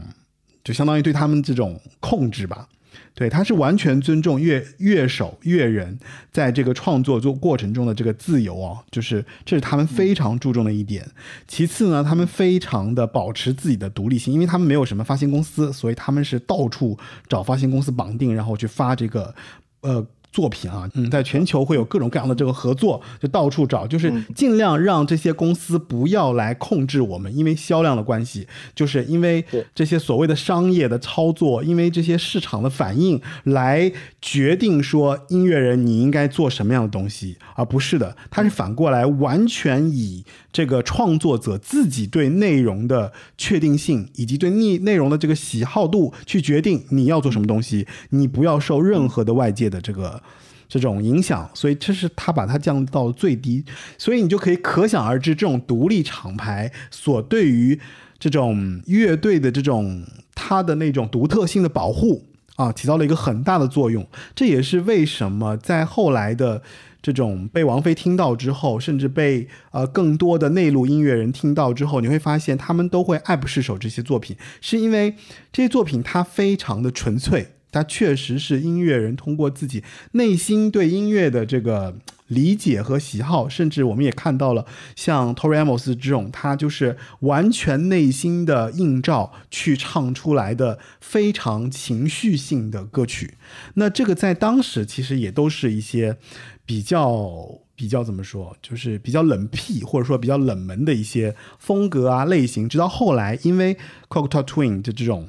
就相当于对他们这种控制吧。对，他是完全尊重乐乐手乐人在这个创作做过程中的这个自由哦，就是这是他们非常注重的一点。其次呢，他们非常的保持自己的独立性，因为他们没有什么发行公司，所以他们是到处找发行公司绑定，然后去发这个呃。作品啊，嗯，在全球会有各种各样的这个合作，就到处找，就是尽量让这些公司不要来控制我们，因为销量的关系，就是因为这些所谓的商业的操作，因为这些市场的反应来决定说音乐人你应该做什么样的东西，而不是的，它是反过来完全以这个创作者自己对内容的确定性以及对内内容的这个喜好度去决定你要做什么东西，你不要受任何的外界的这个。这种影响，所以这是他把它降到最低，所以你就可以可想而知，这种独立厂牌所对于这种乐队的这种它的那种独特性的保护啊，起到了一个很大的作用。这也是为什么在后来的这种被王菲听到之后，甚至被呃更多的内陆音乐人听到之后，你会发现他们都会爱不释手这些作品，是因为这些作品它非常的纯粹。它确实是音乐人通过自己内心对音乐的这个理解和喜好，甚至我们也看到了像 Tori Amos 这种，他就是完全内心的映照去唱出来的非常情绪性的歌曲。那这个在当时其实也都是一些比较。比较怎么说，就是比较冷僻或者说比较冷门的一些风格啊类型，直到后来因为 Cocteau Twin 的这种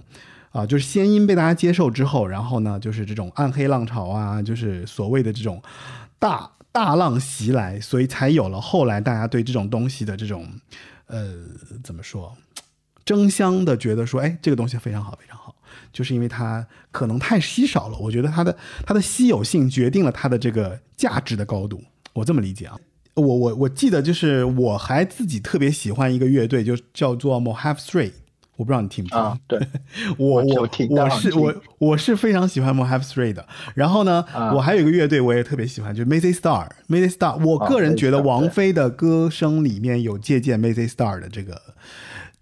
啊，就是先音被大家接受之后，然后呢，就是这种暗黑浪潮啊，就是所谓的这种大大浪袭来，所以才有了后来大家对这种东西的这种呃怎么说争相的觉得说，哎，这个东西非常好，非常好，就是因为它可能太稀少了。我觉得它的它的稀有性决定了它的这个价值的高度，我这么理解啊。我我我记得就是我还自己特别喜欢一个乐队，就叫做 Mohave Three，我不知道你听不听。啊，对，我我就我是我我是非常喜欢 Mohave Three 的。然后呢，啊我还有一个乐队我也特别喜欢，就是 Mazy Star。Mazy Star，我个人觉得王菲的歌声里面有借鉴 Mazy Star 的这个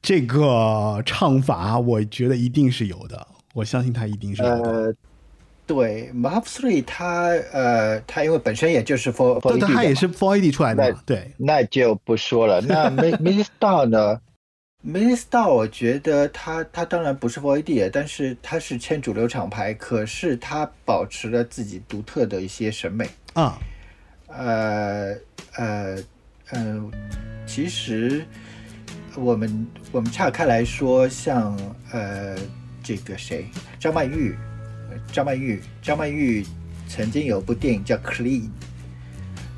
这个唱法，我觉得一定是有的。我相信他一定是的。呃，对 m a p Three 它呃，它因为本身也就是 For 对 For 对，他也是 Four AD 出来的嘛。对，那就不说了。那 Mi Mini Star 呢？Mini Star，我觉得它它当然不是 For AD，但是它是签主流厂牌，可是它保持了自己独特的一些审美。啊，呃呃呃，其实我们我们岔开来说，像呃这个谁，张曼玉，张曼玉，张曼玉曾经有部电影叫《Clean》，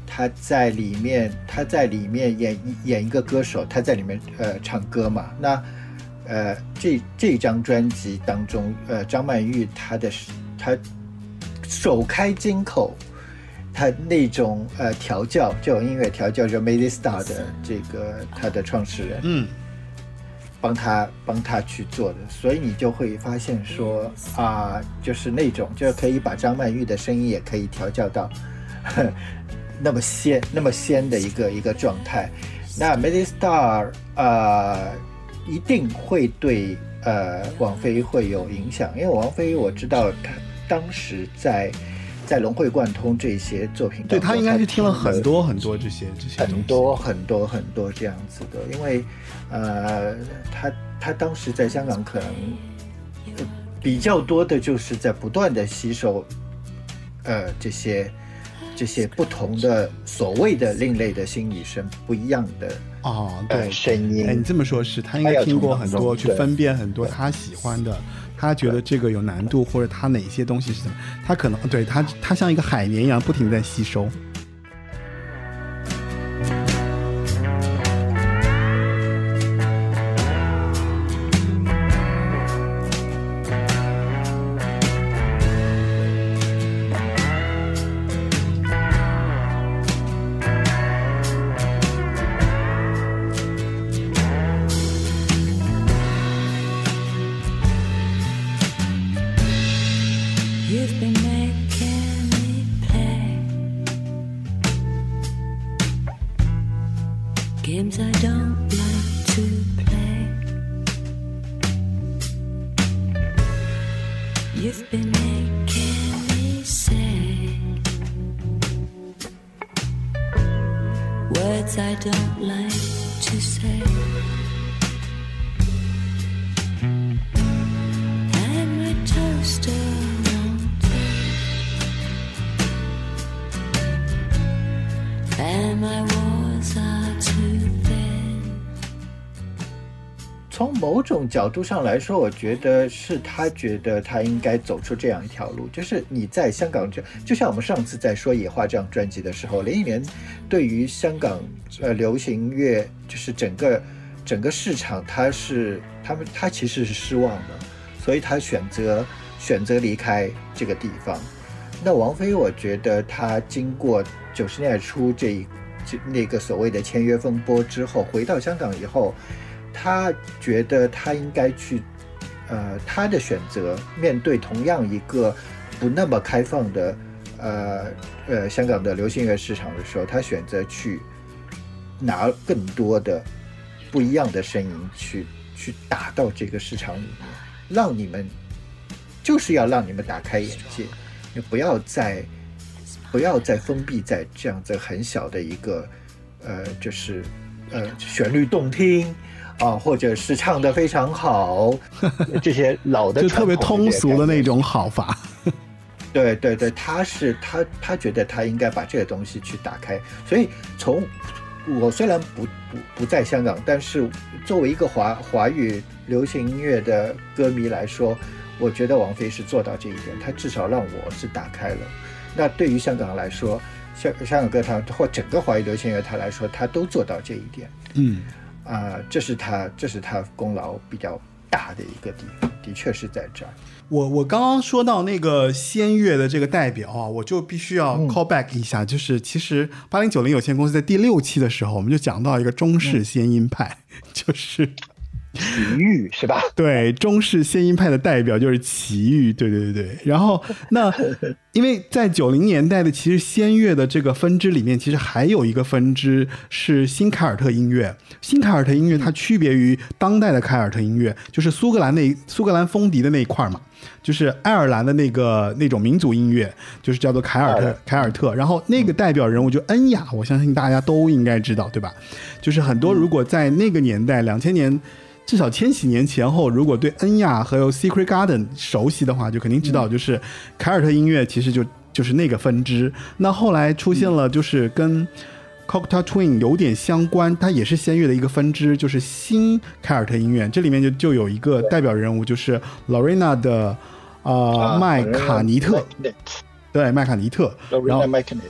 她在里面她在里面演演一个歌手，她在里面呃唱歌嘛。那呃这这张专辑当中，呃张曼玉她的她首开金口。她那种呃调教，这种音乐调教，就 Mazy Star 的这个她的创始人嗯，帮他帮他去做的，所以你就会发现说啊，就是那种就是可以把张曼玉的声音也可以调教到呵 那么仙那么仙的一个一个状态。那 Mazy Star 呃一定会对呃王菲会有影响，因为王菲我知道她当时在在融会贯通这些作品，对他应该是听了了很多很多这些这些很多很多很多这样子的，因为呃，他他当时在香港可能、呃比较多的就是在不断的吸收呃这些这些不同的所谓的另类的新女生不一样的哦，对。呃，，声音哎，你这么说，是他应该听过很多，去分辨很多他喜欢的，他觉得这个有难度，或者他哪些东西是什么，他可能对他他像一个海绵一样不停在吸收。角度上来说，我觉得是他觉得他应该走出这样一条路，就是你在香港这，就像我们上次在说《野花》这张专辑的时候，林忆莲对于香港呃流行乐就是整个整个市场，他是他们他其实是失望的，所以他选择选择离开这个地方。那王菲，我觉得她经过九十年代初这一这那个所谓的签约风波之后，回到香港以后，他觉得他应该去，呃，他的选择面对同样一个不那么开放的，呃呃香港的流行乐市场的时候，他选择去拿更多的不一样的声音去去打到这个市场里面，让你们就是要让你们打开眼界，你不要再不要再封闭在这样子很小的一个呃，就是呃旋律动听啊，或者是唱的非常好，这些老的就特别通俗的那种好法。对对对，他是他他觉得他应该把这个东西去打开，所以从我虽然不不不在香港，但是作为一个华华语流行音乐的歌迷来说，我觉得王菲是做到这一点，她至少让我是打开了。那对于香港来说，香香港歌坛或整个华语流行乐坛来说，他都做到这一点。嗯，啊、这是他这是他功劳比较大的一个地方，的确是在这儿。我我刚刚说到那个仙乐的这个代表啊，我就必须要 call back 一下，就是其实八零九零有限公司在第六期的时候，我们就讲到一个中式仙音派，就是体育是吧？对，中式仙音派的代表就是奇遇，对对对对。然后那 因为在九零年代的其实仙乐的这个分支里面，其实还有一个分支是新凯尔特音乐。新凯尔特音乐它区别于当代的凯尔特音乐，就是苏格兰那苏格兰风笛的那一块儿嘛。就是爱尔兰的那个那种民族音乐，就是叫做凯尔特凯尔特。然后那个代表人物就恩雅，我相信大家都应该知道，对吧？就是很多如果在那个年代，两千年。至少千禧年前后，如果对恩雅和 Secret Garden 熟悉的话，就肯定知道，就是凯尔特音乐其实就就是那个分支。那后来出现了，就是跟 Cocteau Twin 有点相关，它也是仙乐的一个分支，就是新凯尔特音乐。这里面就就有一个代表人物，就是 Lorena 的呃啊麦卡尼特，对麦卡尼特。然后 Lorena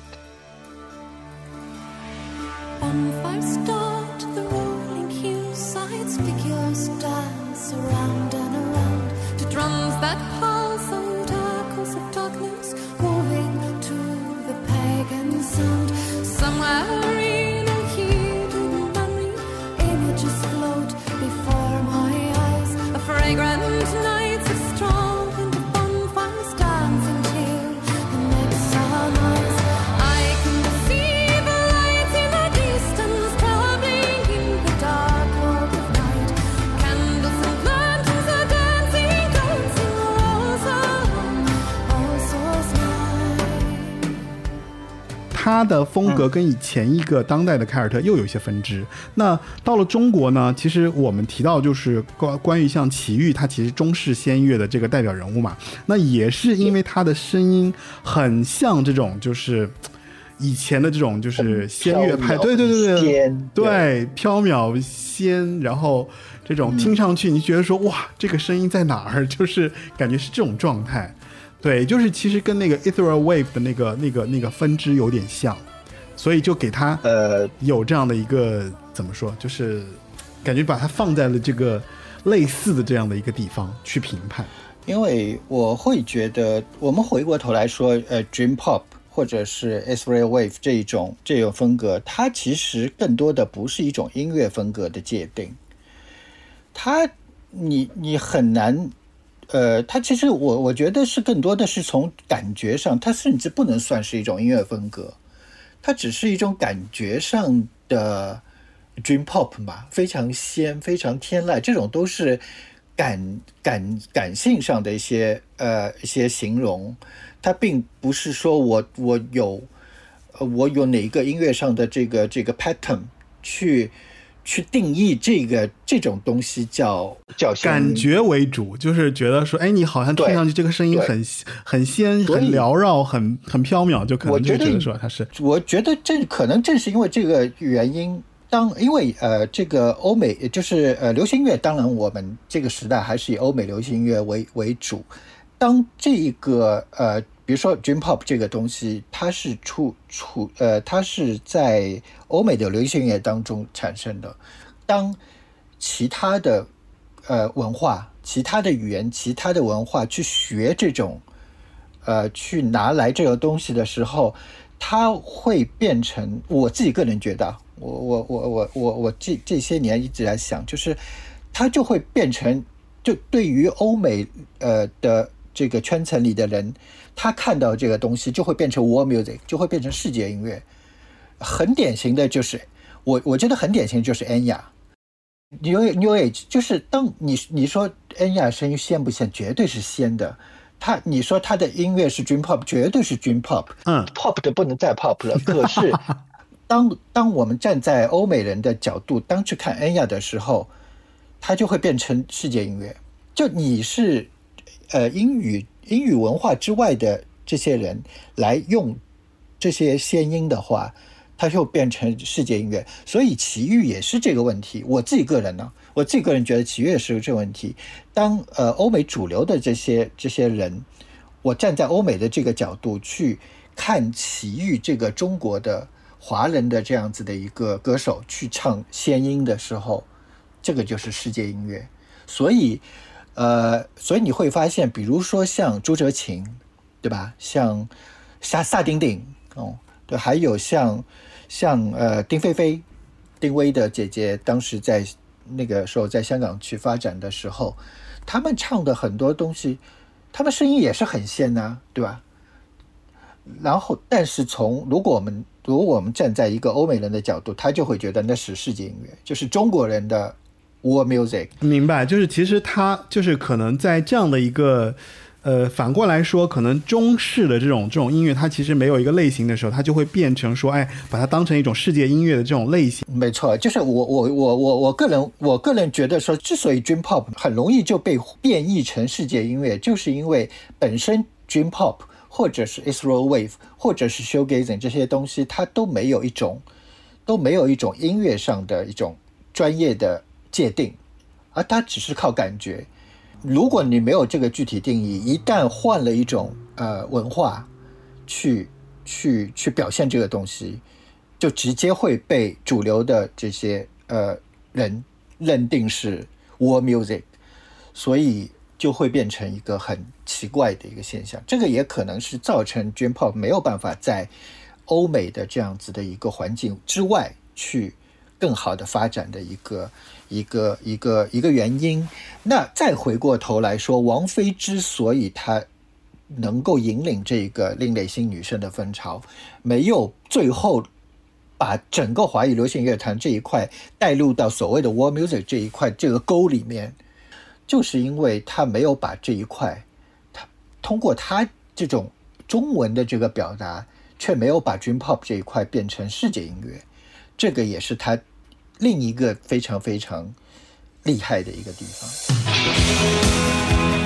它的风格跟以前一个当代的凯尔特又有一些分支。那到了中国呢，其实我们提到就是关关于像齐豫，他其实中式仙乐的这个代表人物嘛，那也是因为他的声音很像这种就是。以前的这种就是仙乐派，对对对对对，飘渺仙，然后这种听上去你觉得说哇，这个声音在哪儿？就是感觉是这种状态。对，就是其实跟那个 ethereal wave 的那个、那个、那个分支有点像，所以就给它呃，有这样的一个怎么说，就是感觉把它放在了这个类似的这样的一个地方去评判。因为我会觉得，我们回过头来说，呃，Dream Pop 或者是 Ethereal Wave 这一种这种风格，它其实更多的不是一种音乐风格的界定，它你你很难，呃，它其实我我觉得是更多的是从感觉上，它甚至不能算是一种音乐风格，它只是一种感觉上的 dream pop 嘛，非常仙，非常天籁，这种都是感感感性上的一些呃一些形容，它并不是说我我有呃我有哪一个音乐上的这个这个 pattern 去去定义这个这种东西叫叫感觉为主，就是觉得说，哎，你好像听上去这个声音很很仙、很缭绕、很很飘渺，就可能就觉得说它是。我觉得这可能正是因为这个原因，当因为呃这个欧美就是呃流行音乐，当然我们这个时代还是以欧美流行音乐为为主。当这一个呃，比如说 Dream Pop 这个东西，它是出出呃，它是在欧美的流行音乐当中产生的。当其他的呃文化、其他的语言、其他的文化去学这种呃去拿来这个东西的时候，它会变成我自己个人觉得，我我我我我我这这些年一直在想，就是它就会变成，就对于欧美呃的这个圈层里的人，他看到这个东西就会变成 world music，就会变成世界音乐。很典型的就是我我觉得很典型的就是恩雅。New New Age 就是当你你说恩雅声音仙不仙，绝对是仙的。他你说他的音乐是 Dream Pop，绝对是 Dream Pop。嗯 pop 的不能再 pop 了。可是 当当我们站在欧美人的角度，当去看恩雅的时候，它就会变成世界音乐。就你是呃英语英语文化之外的这些人来用这些仙音的话，它就变成世界音乐。所以奇遇也是这个问题。我自己个人呢，我自己个人觉得奇遇也是这个问题。当呃欧美主流的这些这些人，我站在欧美的这个角度去看齐豫这个中国的华人的这样子的一个歌手去唱仙音的时候，这个就是世界音乐。所以，呃，所以你会发现，比如说像朱哲琴，对吧？像萨萨顶顶，哦，对，还有像像呃丁菲菲，丁薇的姐姐，当时在那个时候在香港去发展的时候，他们唱的很多东西，他们声音也是很仙呐、对吧？然后，但是从如果我们如果我们站在一个欧美人的角度，他就会觉得那是世界音乐，就是中国人的 world music。明白，就是其实它就是可能在这样的一个。呃，反过来说，可能中式的这种这种音乐，它其实没有一个类型的时候，它就会变成说，哎，把它当成一种世界音乐的这种类型。没错，就是我我我我我个人我个人觉得说，之所以 Dream Pop 很容易就被变异成世界音乐，就是因为本身 Dream Pop 或者是 Israel Wave 或者是 Showgazing 这些东西，它都没有一种都没有一种音乐上的一种专业的界定，而它只是靠感觉。如果你没有这个具体定义，一旦换了一种呃文化去去去表现这个东西，就直接会被主流的这些呃人认定是 war music，所以就会变成一个很奇怪的一个现象。这个也可能是造成 Dream Pop 没有办法在欧美的这样子的一个环境之外去更好的发展的一个一个一个一个原因。那再回过头来说，王菲之所以她能够引领这一个另类新女生的风潮，没有最后把整个华语流行乐坛这一块带入到所谓的 world music 这一块这个沟里面，就是因为她没有把这一块，她通过她这种中文的这个表达，却没有把 dream pop 这一块变成世界音乐，这个也是她另一个非常非常厉害的一个地方。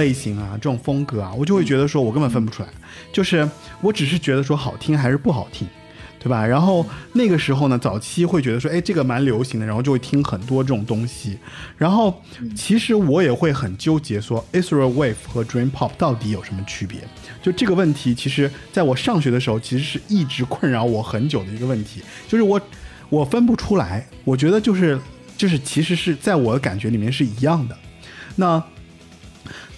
类型啊，这种风格啊，我就会觉得说，我根本分不出来，就是我只是觉得说好听还是不好听，对吧？然后那个时候呢，早期会觉得说，哎，这个蛮流行的，然后就会听很多这种东西。然后其实我也会很纠结，说 Israel Wave 和 Dream Pop 到底有什么区别？就这个问题，其实在我上学的时候，其实是一直困扰我很久的一个问题，就是我我分不出来，我觉得就是就是其实是在我的感觉里面是一样的。那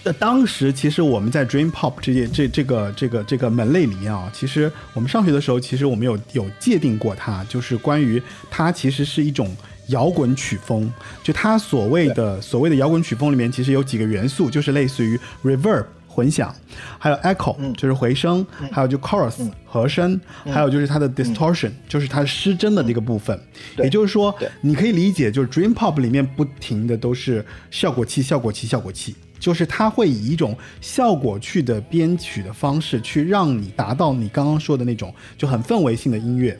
那当时其实我们在 Dream Pop 这些这这个这个这个门类里面啊，其实我们上学的时候，其实我们有有界定过它，就是关于它其实是一种摇滚曲风。就它所谓的所谓的摇滚曲风里面，其实有几个元素，就是类似于 reverb 混响，还有 echo 就是回声，还有就 chorus 和声，还有就是它的 distortion 就是它失真的这个部分。对。也就是说，你可以理解，就是 Dream Pop 里面不停的都是效果器、效果器、效果器，就是它会以一种效果去的编曲的方式去让你达到你刚刚说的那种就很氛围性的音乐，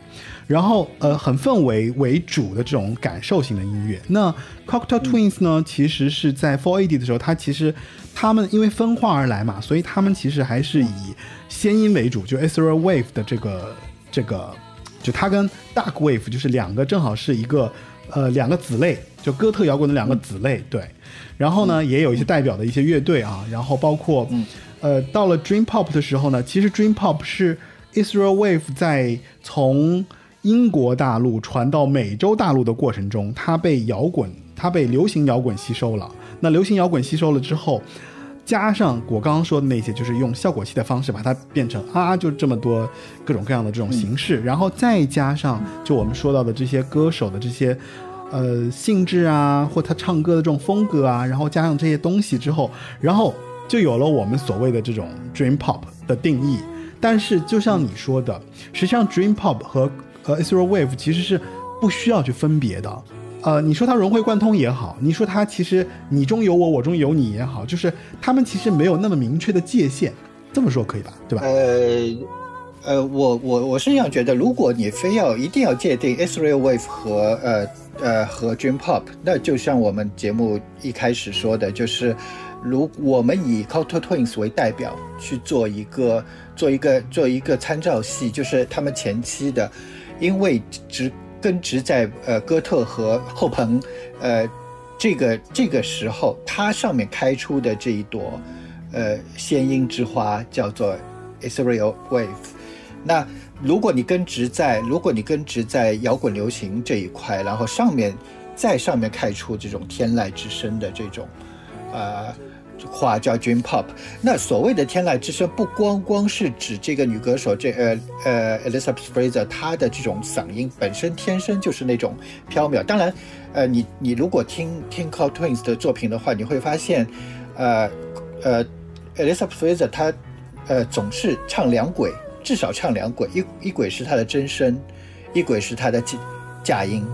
然后呃很氛围为主的这种感受型的音乐。那 Cocktail Twins 呢，其实是在 Four AD 的时候，它其实他们因为分化而来嘛，所以他们其实还是以先音为主，就 Etherwave 的这个这个。就它跟 Dark Wave 就是两个正好是一个呃两个子类，就哥特摇滚的两个子类，对。然后呢，也有一些代表的一些乐队啊，然后包括呃到了 Dream Pop 的时候呢，其实 Dream Pop 是 Israel Wave 在从英国大陆传到美洲大陆的过程中，它被摇滚，它被流行摇滚吸收了。那流行摇滚吸收了之后，加上我刚刚说的那些，就是用效果器的方式把它变成啊，就这么多各种各样的这种形式，然后再加上就我们说到的这些歌手的这些呃性质啊，或他唱歌的这种风格啊，然后加上这些东西之后，然后就有了我们所谓的这种 dream pop 的定义。但是就像你说的，实际上 dream pop 和呃 ethereal wave 其实是不需要去分别的。呃，你说它融会贯通也好，你说它其实你中有我，我中有你也好，就是他们其实没有那么明确的界限，这么说可以吧？对吧？呃呃，我我我是这样觉得，如果你非要一定要界定 Israel Wave 和呃呃和 Dream Pop，那就像我们节目一开始说的，就是如我们以 Culture Twins 为代表去做一个做一个做一个参照系，就是他们前期的，因为只根植在呃哥特和后朋呃这个这个时候，它上面开出的这一朵呃鲜樱之花叫做 Israel Wave。那如果你根植在，如果你根植在摇滚流行这一块，然后上面在上面开出这种天籁之声的这种，呃，话叫 Dream Pop。那所谓的天籁之声，不光光是指这个女歌手这呃呃 Elizabeth Fraser 她的这种嗓音本身天生就是那种飘渺。当然，呃，你你如果听听 c o Twins 的作品的话，你会发现，呃呃 Elizabeth Fraser 她呃总是唱两轨。至少唱两轨，一一轨是她的真声，一轨是她的假假音。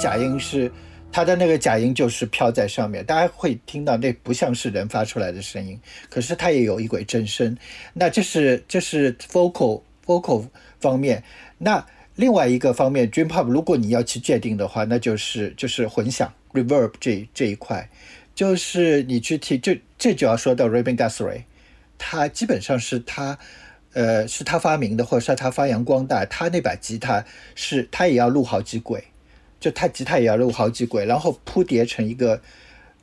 假音是他的那个假音就是飘在上面，大家会听到那不像是人发出来的声音，可是它也有一轨真声。那这是这是 vocal vocal 方面。那另外一个方面，dream pop 如果你要去界定的话，那就是就是混响 reverb 这这一块，就是你去听这这就要说到 Rabin Guthrie，他基本上是他。呃，是他发明的，或者是他发扬光大。他那把吉他是，他也要录好几轨，就他吉他也要录好几轨，然后铺叠成一个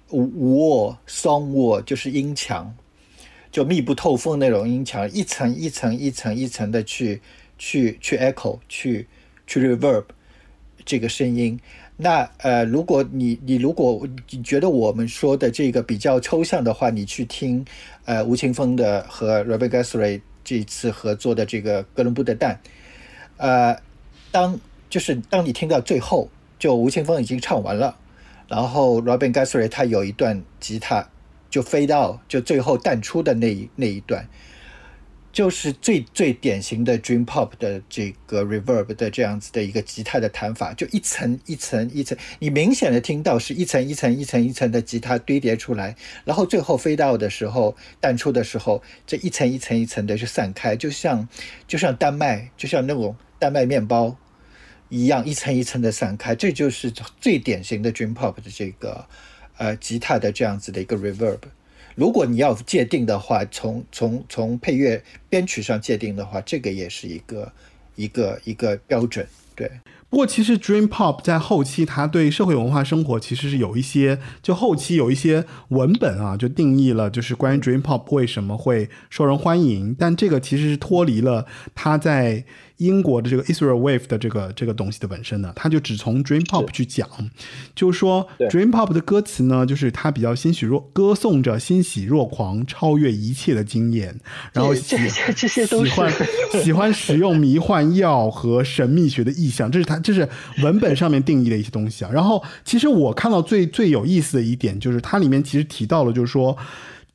卧双卧，就是音墙，就密不透风那种音墙，一层一层一层一层的去去去 echo，去去 reverb 这个声音。那呃，如果你你如果你觉得我们说的这个比较抽象的话，你去听呃吴青峰的和 Robert Guthrie。这一次合作的这个哥伦布的蛋，呃，当就是当你听到最后，就吴青峰已经唱完了，然后 Robin Guthrie 他有一段吉他就飞到就最后淡出的那一那一段，就是最最典型的 Dream Pop 的这个 Reverb 的这样子的一个吉他的弹法，就一层一层一层，你明显的听到是一层一层一层一层的吉他堆叠出来，然后最后飞到的时候淡出的时候，这一层一层一层的就散开，就像就像丹麦，就像那种丹麦面包一样，一层一层的散开，这就是最典型的 Dream Pop 的这个呃吉他的这样子的一个 Reverb。如果你要界定的话，从从从配乐编曲上界定的话，这个也是一个一个一个标准。对，不过其实 Dream Pop 在后期，它对社会文化生活其实是有一些，就后期有一些文本啊，就定义了，就是关于 Dream Pop 为什么会受人欢迎。但这个其实是脱离了它在英国的这个 Israel Wave 的这个这个东西的本身呢，他就只从 Dream Pop 去讲，就是说 Dream Pop 的歌词呢，就是它比较欣喜若歌颂着欣喜若狂、超越一切的经验，然后喜这些喜欢喜欢使用迷幻药和神秘学的意象，这是它这是文本上面定义的一些东西啊。然后其实我看到最最有意思的一点就是它里面其实提到了，就是说。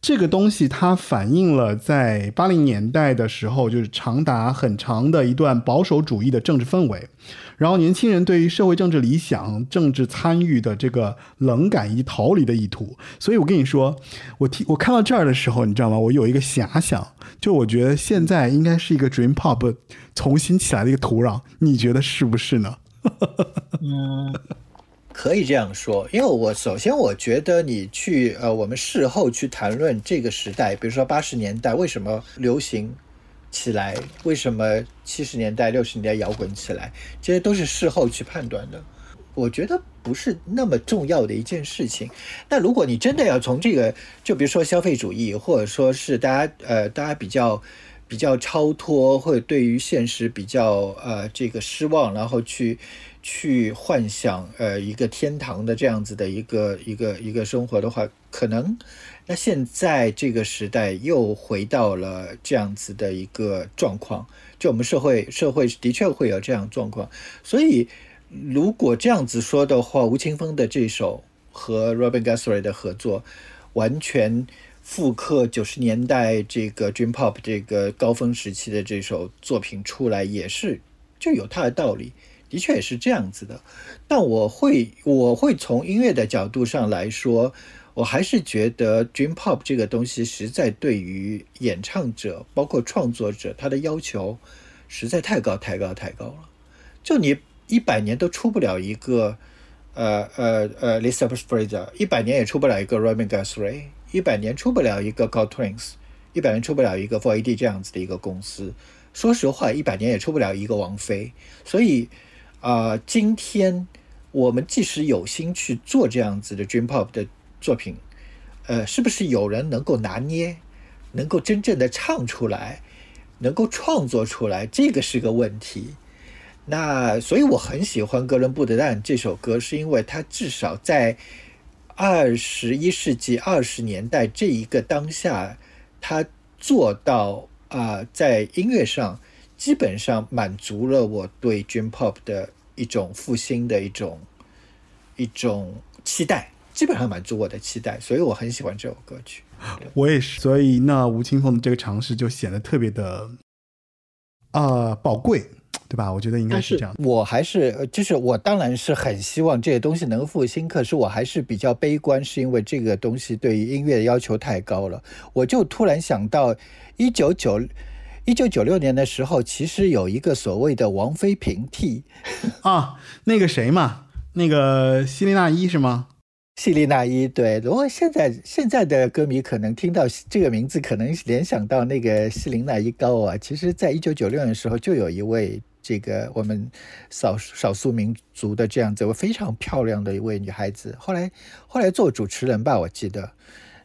这个东西它反映了在八零年代的时候，就是长达很长的一段保守主义的政治氛围，然后年轻人对于社会政治理想、政治参与的这个冷感以及逃离的意图。所以我跟你说，我听我看到这儿的时候，你知道吗？我有一个遐想，就我觉得现在应该是一个 dream pop 重新起来的一个土壤，你觉得是不是呢？嗯，可以这样说，因为我首先我觉得你去呃，我们事后去谈论这个时代，比如说八十年代为什么流行，起来？为什么七十年代、六十年代摇滚起来？这些都是事后去判断的。我觉得不是那么重要的一件事情。但如果你真的要从这个，就比如说消费主义，或者说是大家呃大家比较比较超脱，或者对于现实比较呃这个失望，然后去去幻想呃一个天堂的这样子的一个一个一个生活的话，可能那现在这个时代又回到了这样子的一个状况，就我们社会社会的确会有这样状况，所以。如果这样子说的话，吴青峰的这首和 Robin Guthrie 的合作，完全复刻九十年代这个 Dream Pop 这个高峰时期的这首作品出来，也是就有它的道理，的确也是这样子的。但我会我会从音乐的角度上来说，我还是觉得 Dream Pop 这个东西实在对于演唱者，包括创作者，他的要求实在太高太高太高了。就你。一百年都出不了一个，呃呃呃，Lisa Fraser，一百年也出不了一个 Robin Guthrie，一百年出不了一个 God Twins，一百年出不了一个 Four AD 这样子的一个公司。说实话，一百年也出不了一个王菲。所以，啊，今天我们即使有心去做这样子的 Dream Pop 的作品，呃，是不是有人能够拿捏，能够真正的唱出来，能够创作出来，这个是个问题。那所以我很喜欢哥伦布的蛋这首歌，是因为它至少在二十一世纪二十年代这一个当下，它做到啊，在音乐上基本上满足了我对 Dream Pop 的一种复兴的一种一种期待，基本上满足我的期待，所以我很喜欢这首歌曲。我也是，所以那吴青峰的这个尝试就显得特别的啊宝贵。对吧？我觉得应该是这样。我还是就是我当然是很希望这些东西能复兴，可是我还是比较悲观，是因为这个东西对于音乐的要求太高了。我就突然想到，一九九一九九六年的时候，其实有一个所谓的王菲平替 啊，那个谁嘛，那个希利娜伊是吗？希利娜伊对，如果现在现在的歌迷可能听到这个名字，可能联想到那个希林娜伊高啊。其实，在一九九六年的时候，就有一位。这个我们少少数民族的这样子，非常漂亮的一位女孩子，后来后来做主持人吧，我记得。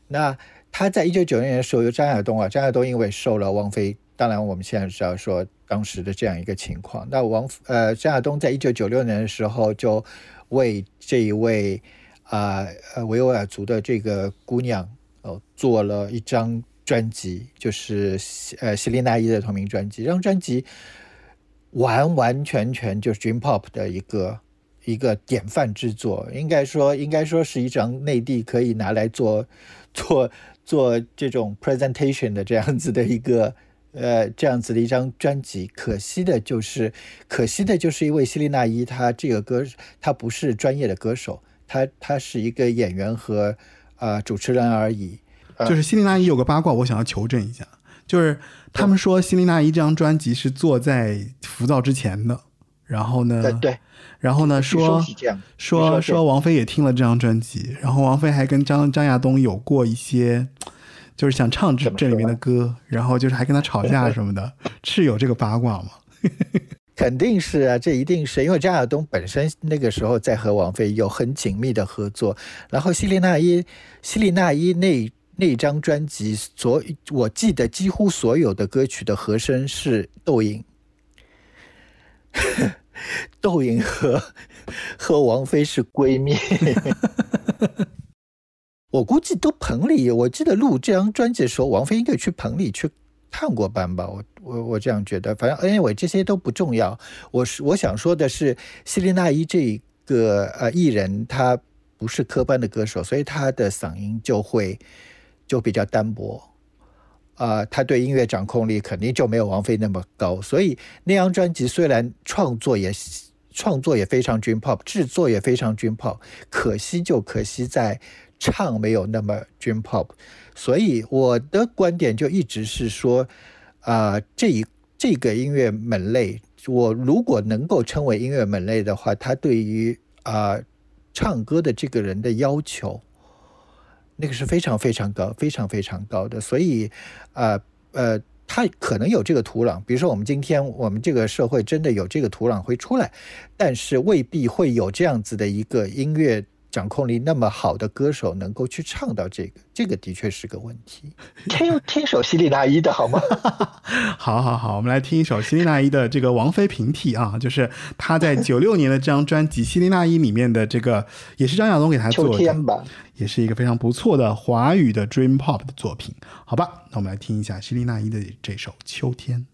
那她在一九九六年的时候，由张亚东啊，张亚东因为受了王菲，当然我们现在知道说当时的这样一个情况。那王呃张亚东在一九九六年的时候，就为这一位啊呃维吾尔族的这个姑娘哦做了一张专辑，就是呃希利娜伊的同名专辑，这张专辑。完完全全就是 Dream Pop 的一个一个典范之作，应该说应该说是一张内地可以拿来做做做这种 presentation 的这样子的一个呃这样子的一张专辑。可惜的就是可惜的就是因为希利娜伊她这个歌她不是专业的歌手，她她是一个演员和啊主持人而已。就是希利娜伊有个八卦，我想要求证一下。就是他们说，希林娜伊这张专辑是做在浮躁之前的，然后呢，对，然后呢说说说王菲也听了这张专辑，然后王菲还跟张张亚东有过一些，就是想唱这这里面的歌，然后就是还跟他吵架什么的，是有这个八卦吗？肯定是啊，这一定是因为张亚东本身那个时候在和王菲有很紧密的合作，然后希林娜依希林娜依那。那张专辑所，我记得几乎所有的歌曲的和声是窦颖，窦颖和和王菲是闺蜜。我估计都棚里，我记得录这张专辑的时候，王菲应该去棚里去探过班吧。我我我这样觉得，反正 anyway 这些都不重要。我是我想说的是，希林娜依这个呃艺人，她不是科班的歌手，所以她的嗓音就会。就比较单薄，啊，他对音乐掌控力肯定就没有王菲那么高，所以那张专辑虽然创作也创作也非常 dream pop，制作也非常 dream pop，可惜就可惜在唱没有那么 dream pop，所以我的观点就一直是说，啊，这一这个音乐门类，我如果能够称为音乐门类的话，它对于啊唱歌的这个人的要求。那个是非常非常高、非常非常高的，所以，呃呃，它可能有这个土壤，比如说我们今天我们这个社会真的有这个土壤会出来，但是未必会有这样子的一个音乐掌控力那么好的歌手能够去唱到这个，这个的确是个问题。听听首希利娜依的好吗？好好好，我们来听一首希利娜依的这个王菲平替啊，就是她在九六年的这张专辑《希利娜依》里面的这个，也是张亚东给她做的。也是一个非常不错的华语的 Dream Pop 的作品。好吧，那我们来听一下希利娜依的这首《秋天》。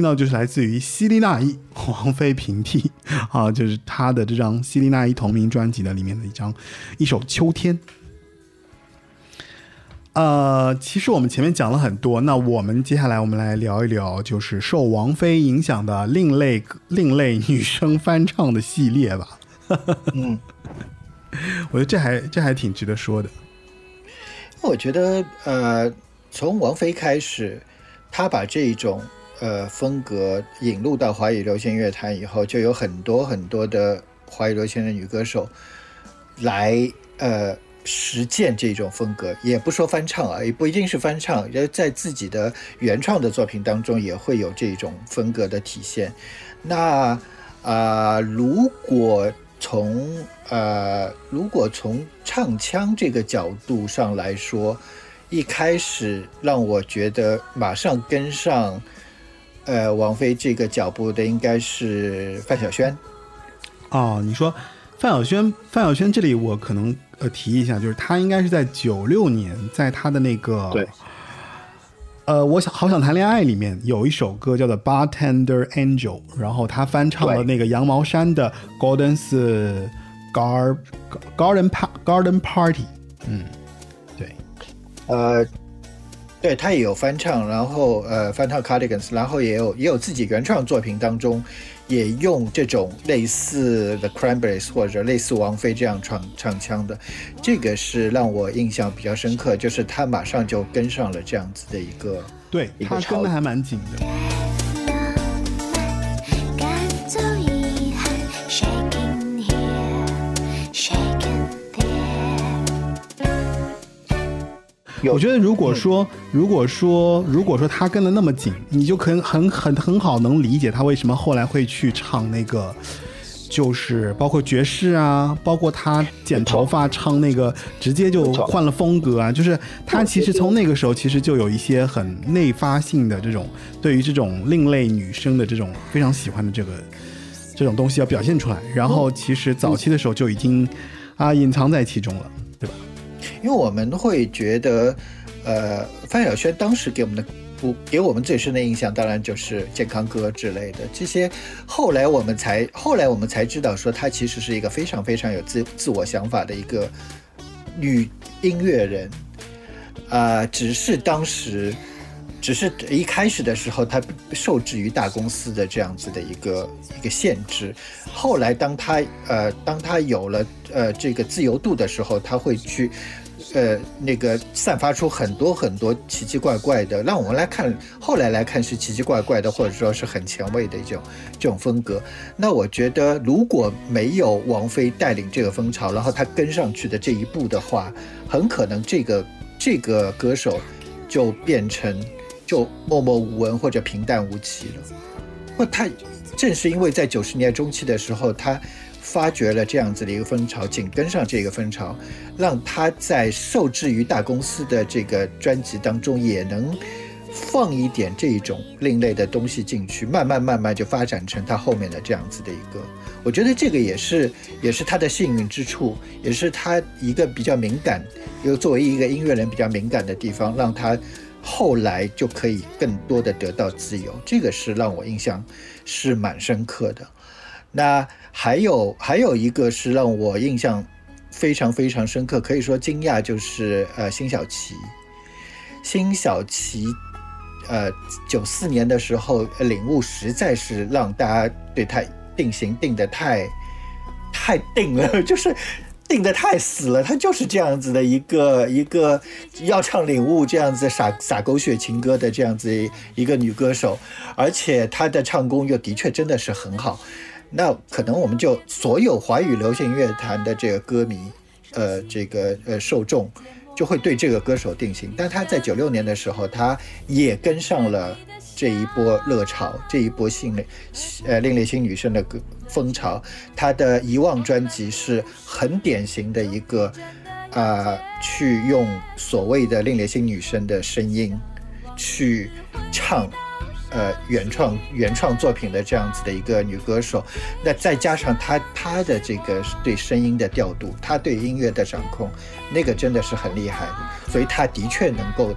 听到就是来自于希利娜依王菲平替 啊，就是她的这张希利娜依同名专辑的里面的一张一首《秋天》。呃，其实我们前面讲了很多，那我们接下来我们来聊一聊，就是受王菲影响的另类另类女生翻唱的系列吧。嗯，我觉得这还这还挺值得说的。我觉得呃，从王菲开始，她把这种呃风格引入到华语流行乐坛以后，就有很多很多的华语流行的女歌手来呃实践这种风格，也不说翻唱啊，也不一定是翻唱，呃，在自己的原创的作品当中也会有这种风格的体现。那啊、如果从呃，如果从唱腔这个角度上来说，一开始让我觉得马上跟上呃王菲这个脚步的应该是范晓萱。哦，你说范晓萱，范晓萱这里我可能呃提一下，就是她应该是在九六年，在她的那个对，呃，我想好想谈恋爱里面有一首歌叫做《Bartender Angel》，然后她翻唱了那个羊毛衫的 Golden's Gar Garden Garden Party，嗯，对，呃，对他也有翻唱，然后呃翻唱 Cardigans，然后也有也有自己原创作品当中也用这种类似 The Cranberries 或者类似王菲这样唱唱腔的，这个是让我印象比较深刻，就是他马上就跟上了这样子的一个对，一个他跟的还蛮紧的。我觉得如果说，如果说，如果说他跟的那么紧，你就可能很很很好能理解他为什么后来会去唱那个，就是包括爵士啊，包括他剪头发唱那个，直接就换了风格啊。就是他其实从那个时候其实就有一些很内发性的这种对于这种另类女生的这种非常喜欢的这个这种东西要表现出来。然后其实早期的时候就已经啊隐藏在其中了？因为我们会觉得，呃，范晓萱当时给我们的不给我们最深的印象，当然就是健康歌之类的这些。后来我们才后来我们才知道，说她其实是一个非常非常有自自我想法的一个女音乐人。呃，只是当时，只是一开始的时候，他受制于大公司的这样子的一个一个限制。后来，当他呃，当他有了呃这个自由度的时候，他会去呃那个散发出很多很多奇奇怪怪的，让我们来看，后来来看是奇奇怪怪的，或者说是很前卫的一种这种风格。那我觉得，如果没有王菲带领这个风潮，然后他跟上去的这一步的话，很可能这个这个歌手就变成就默默无闻或者平淡无奇了。不他正是因为在九十年代中期的时候，他发掘了这样子的一个风潮，紧跟上这个风潮，让他在受制于大公司的这个专辑当中，也能放一点这一种另类的东西进去，慢慢慢慢就发展成他后面的这样子的一个。我觉得这个也是也是他的幸运之处，也是他一个比较敏感，又作为一个音乐人比较敏感的地方，让他后来就可以更多的得到自由。这个是让我印象是蛮深刻的。那还有还有一个是让我印象非常非常深刻，可以说惊讶，就是呃辛晓琪。辛晓琪，呃，九四年的时候领悟实在是让大家对他定型定的太太定了，就是定的太死了。他就是这样子的一个一个要唱领悟这样子洒洒狗血情歌的这样子一个女歌手，而且她的唱功又的确真的是很好。那可能我们就所有华语流行乐坛的这个歌迷，呃，这个呃受众，就会对这个歌手定型。但他在九六年的时候，他也跟上了这一波热潮，这一波新类呃另类新女生的歌风潮。他的《遗忘》专辑是很典型的一个，啊、去用所谓的另类新女生的声音去唱。呃，原创原创作品的这样子的一个女歌手，那再加上她她的这个对声音的调度，她对音乐的掌控，那个真的是很厉害的，所以她的确能够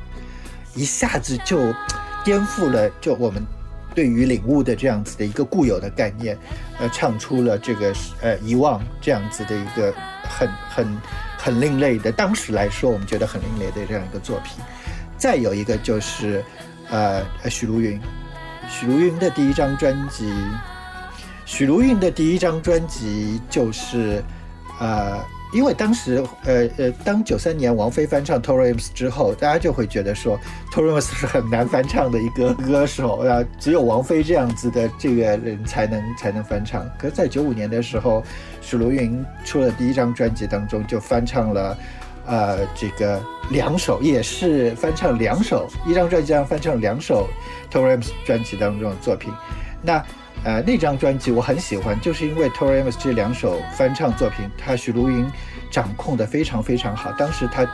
一下子就颠覆了就我们对于领悟的这样子的一个固有的概念，呃，唱出了这个呃遗忘这样子的一个很很很另类的，当时来说我们觉得很另类的这样一个作品。再有一个就是呃呃许茹芸，许茹芸的第一张专辑，许茹芸的第一张专辑就是呃。因为当时，呃呃，当九三年王菲翻唱 Tori Amos 之后，大家就会觉得说 Tori Amos 是很难翻唱的一个歌手啊，只有王菲这样子的这个人才能才能翻唱。可是，在九五年的时候，许茹芸出了第一张专辑当中就翻唱了，呃，这个两首，也是翻唱两首，一张专辑上翻唱两首 Tori Amos 专辑当中的作品。那呃，那张专辑我很喜欢，就是因为 Tori Amos 这两首翻唱作品，他许茹芸掌控的非常非常好。当时他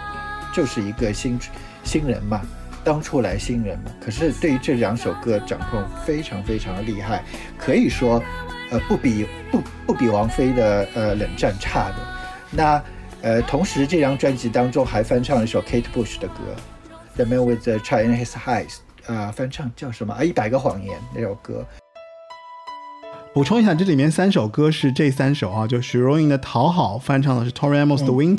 就是一个新新人嘛，当初来新人嘛。可是对于这两首歌掌控非常非常的厉害，可以说，呃，不比不不比王菲的呃冷战差的。那呃，同时这张专辑当中还翻唱了一首 Kate Bush 的歌，《The Man with the Child in His Eyes》啊、翻唱叫什么啊？一百个谎言那首歌。补充一下，这里面三首歌是这三首啊，就许茹芸的《讨好》翻唱的是 Tori Amos 的《Winter》，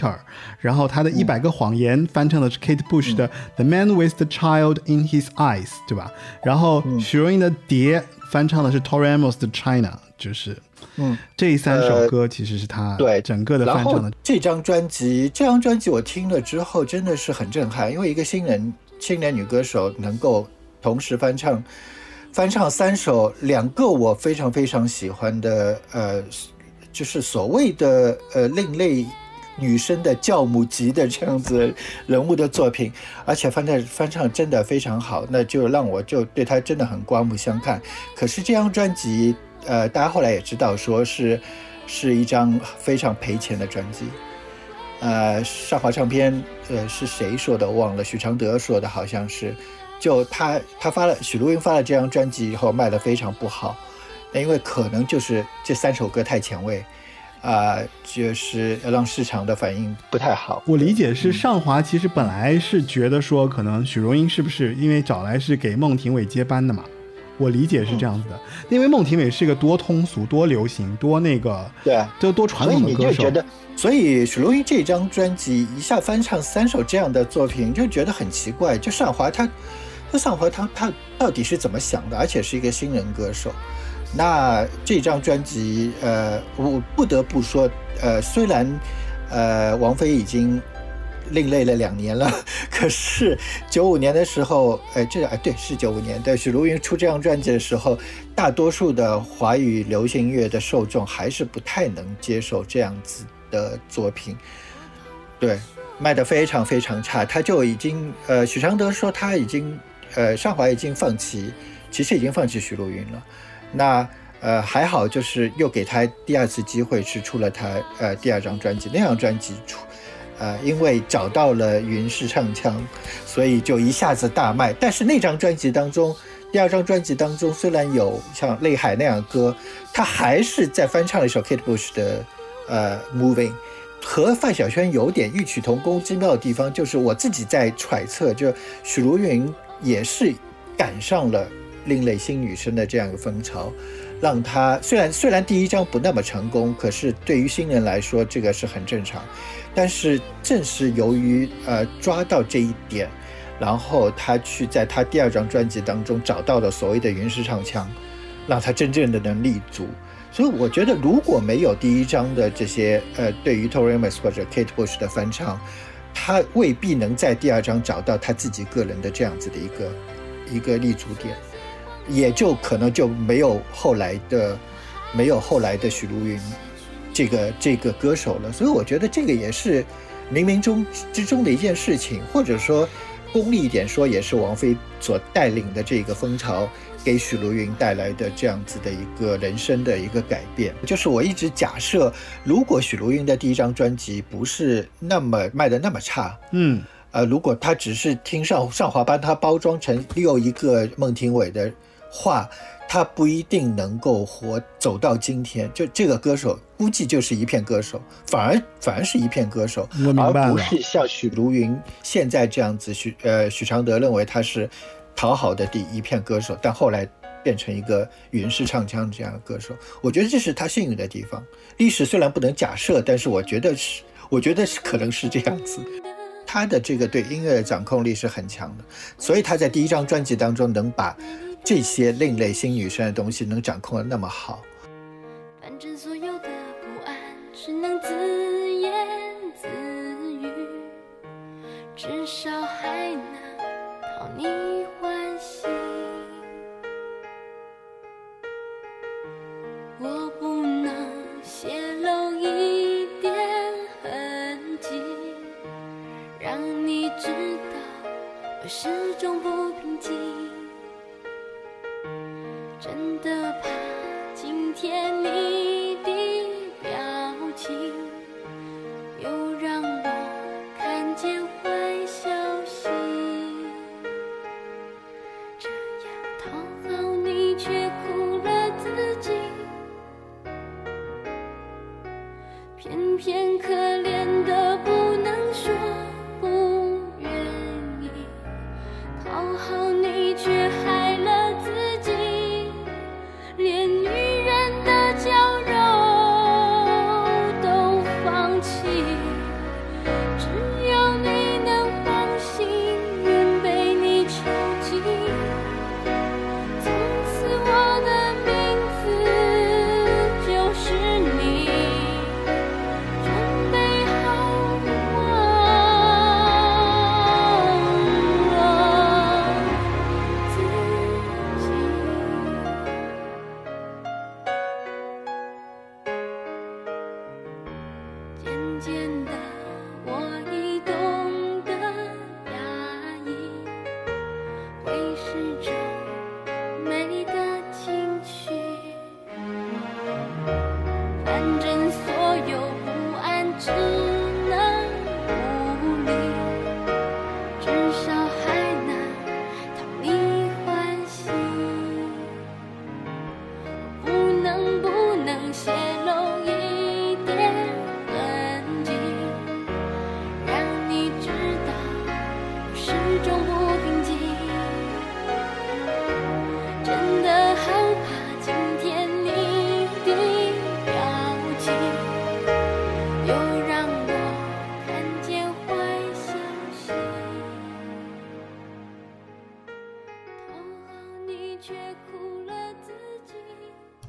然后她的一百个谎言翻唱的是 Kate Bush 的《The Man with the Child in His Eyes》，对吧？然后许茹芸的《蝶》翻唱的是 Tori Amos 的《China》，就是嗯，这三首歌其实是他对整个的翻唱的。这张专辑，这张专辑我听了之后真的是很震撼，因为一个新人青年女歌手能够同时翻唱翻唱三首，两个我非常非常喜欢的，呃，就是所谓的呃另类女生的教母级的这样子人物的作品，而且翻唱翻唱真的非常好，那就让我就对她真的很刮目相看。可是这张专辑，呃，大家后来也知道，说是是一张非常赔钱的专辑。呃，上华唱片，呃，是谁说的？忘了，许常德说的，好像是。就他他发了许茹芸发了这张专辑以后，卖的非常不好。那因为可能就是这三首歌太前卫，啊、就是让市场的反应不太好。我理解是上华其实本来是觉得说，可能许茹芸是不是因为找来是给孟庭苇接班的嘛？我理解是这样子的，因为孟庭苇是一个多通俗、多流行、多那个，对啊就多传统的歌手你就觉。得，所以许茹芸这张专辑一下翻唱三首这样的作品，就觉得很奇怪。就上华他，他上华他他到底是怎么想的？而且是一个新人歌手。那这张专辑，呃，我不得不说，呃，虽然，呃，王菲已经另类了两年了，可是九五年的时候，呃，这哎对，是九五年，对，许茹芸出这张专辑的时候，大多数的华语流行音乐的受众还是不太能接受这样子的作品，对，卖得非常非常差，他就已经，呃，许常德说他已经，呃，上华已经放弃，其实已经放弃许茹芸了，那。呃，还好，就是又给他第二次机会，是出了他呃第二张专辑。那张专辑出，呃，因为找到了云氏唱腔，所以就一下子大卖。但是那张专辑当中，第二张专辑当中虽然有像《泪海》那样的歌，他还是在翻唱了一首 Kate Bush 的呃《Moving》，和范晓萱有点异曲同工之妙的地方，就是我自己在揣测，就许茹芸也是赶上了另类新女生的这样一个风潮。让她虽然虽然第一张不那么成功，可是对于新人来说，这个是很正常。但是正是由于呃抓到这一点，然后他去在他第二张专辑当中找到了所谓的云式唱腔，让他真正的能立足。所以我觉得，如果没有第一张的这些呃对于 Tori Amos 或者 Kate Bush 的翻唱，他未必能在第二张找到他自己个人的这样子的一个一个立足点。也就可能就没有后来的，没有后来的许茹芸这个这个歌手了。所以我觉得这个也是冥冥中之中的一件事情，或者说功利一点说，也是王菲所带领的这个风潮，给许茹芸带来的这样子的一个人生的一个改变。就是我一直假设，如果许茹芸的第一张专辑不是那么卖的那么差，嗯，呃，如果他只是听上上华帮他包装成又一个孟庭苇的话，他不一定能够活走到今天。就这个歌手，估计就是一片歌手，反而反而是一片歌手，我明白了而不是像许茹芸现在这样子。许呃许常德认为他是讨好的第一片歌手，但后来变成一个云式唱腔这样的歌手。我觉得这是他幸运的地方。历史虽然不能假设，但是我觉得是，我觉得是可能是这样子。他的这个对音乐的掌控力是很强的，所以他在第一张专辑当中能把这些另类新女生的东西能掌控的那么好。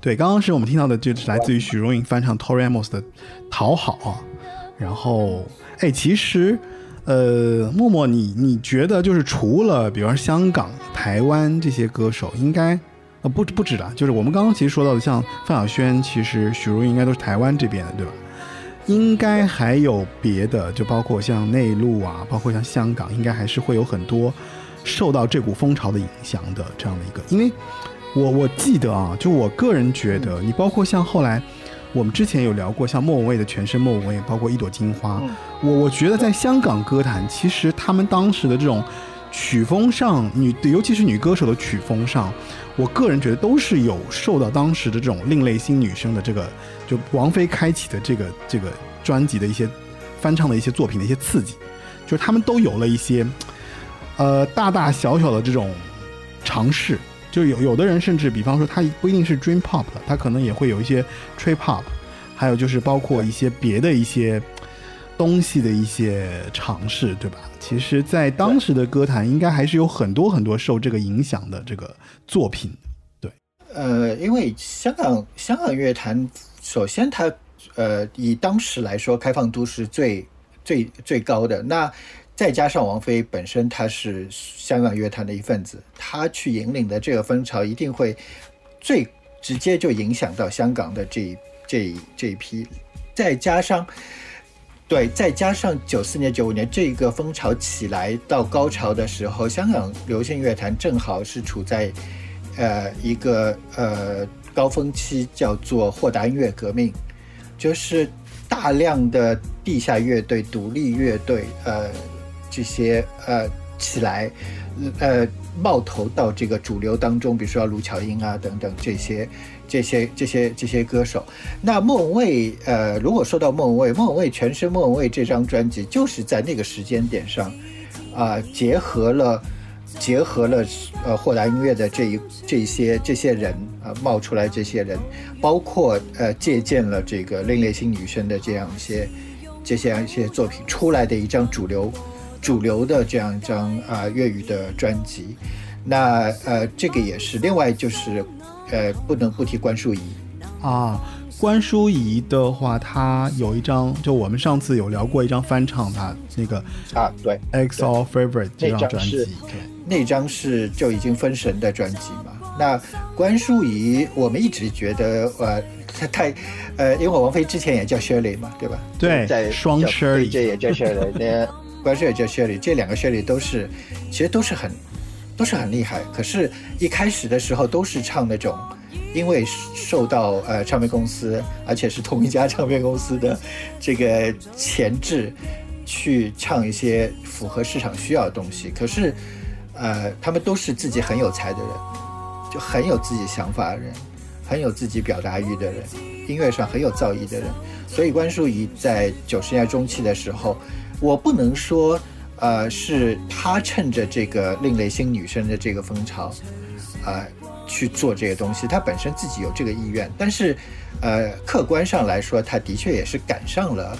对，刚刚是我们听到的，就是来自于许茹芸翻唱 Tori Amos 的《讨好》啊。然后，哎，其实，呃，默默，你你觉得就是除了比方说香港、台湾这些歌手，应该呃不不止啦，就是我们刚刚其实说到的，像范晓萱，其实许茹芸应该都是台湾这边的，对吧？应该还有别的，就包括像内陆啊，包括像香港，应该还是会有很多受到这股风潮的影响的这样的一个。因为我我记得啊，就我个人觉得，你包括像后来我们之前有聊过，像莫文蔚的全身莫文蔚，包括一朵金花，我我觉得在香港歌坛，其实他们当时的这种曲风上，女尤其是女歌手的曲风上，我个人觉得都是有受到当时的这种另类新女生的这个，就王菲开启的这个这个专辑的一些翻唱的一些作品的一些刺激，就是他们都有了一些，呃，大大小小的这种尝试。就有有的人甚至，比方说他不一定是 dream pop 的，他可能也会有一些 trip hop，还有就是包括一些别的一些东西的一些尝试，对吧？其实，在当时的歌坛，应该还是有很多很多受这个影响的这个作品。对呃，因为香港香港乐坛，首先它呃以当时来说，开放度是最最最高的。那再加上王菲本身她是香港乐坛的一份子，她去引领的这个风潮，一定会最直接就影响到香港的这一这一这一批。再加上对，再加上九四年、九五年这个风潮起来到高潮的时候，香港流行乐坛正好是处在呃一个呃高峰期，叫做豁达音乐革命，就是大量的地下乐队、独立乐队，呃这些呃起来，呃冒头到这个主流当中，比如说卢巧音啊等等这些这些这些这些歌手。那莫文蔚，呃，如果说到莫文蔚，莫文蔚全身莫文蔚这张专辑，就是在那个时间点上，啊、结合了结合了呃豁达音乐的这一这些这些人啊、冒出来这些人，包括呃借鉴了这个另类新女生的这样一些这些一些作品出来的一张主流主流的这样一张啊、粤语的专辑。那呃这个也是，另外就是呃不能不提关淑怡。啊，关淑怡的话，她有一张，就我们上次有聊过一张翻唱她那个啊，对，X All Favorite 这张专辑那张是，对，那张是就已经封神的专辑嘛。那关淑怡，我们一直觉得呃，她太呃，因为王菲之前也叫 Shirley 嘛，对吧？对，在双叫 Shirley，这也叫 Shirley，关淑也叫 Shirley，这两个 Shirley 都是，其实都是很都是很厉害。可是，一开始的时候都是唱那种，因为受到呃唱片公司，而且是同一家唱片公司的这个前置，去唱一些符合市场需要的东西。可是，呃，他们都是自己很有才的人，就很有自己想法的人，很有自己表达欲的人，音乐上很有造诣的人。所以关淑怡在九十年代中期的时候，我不能说，呃，是她趁着这个另类新女生的这个风潮，呃，去做这个东西。她本身自己有这个意愿，但是，呃，客观上来说，她的确也是赶上了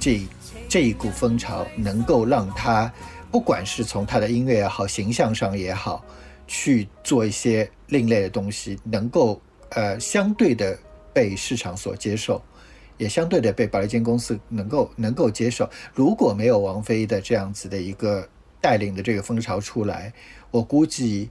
这这一股风潮，能够让她不管是从她的音乐也好，形象上也好，去做一些另类的东西，能够呃相对的被市场所接受。也相对的被宝丽金公司能够能够接受。如果没有王菲的这样子的一个带领的这个风潮出来，我估计，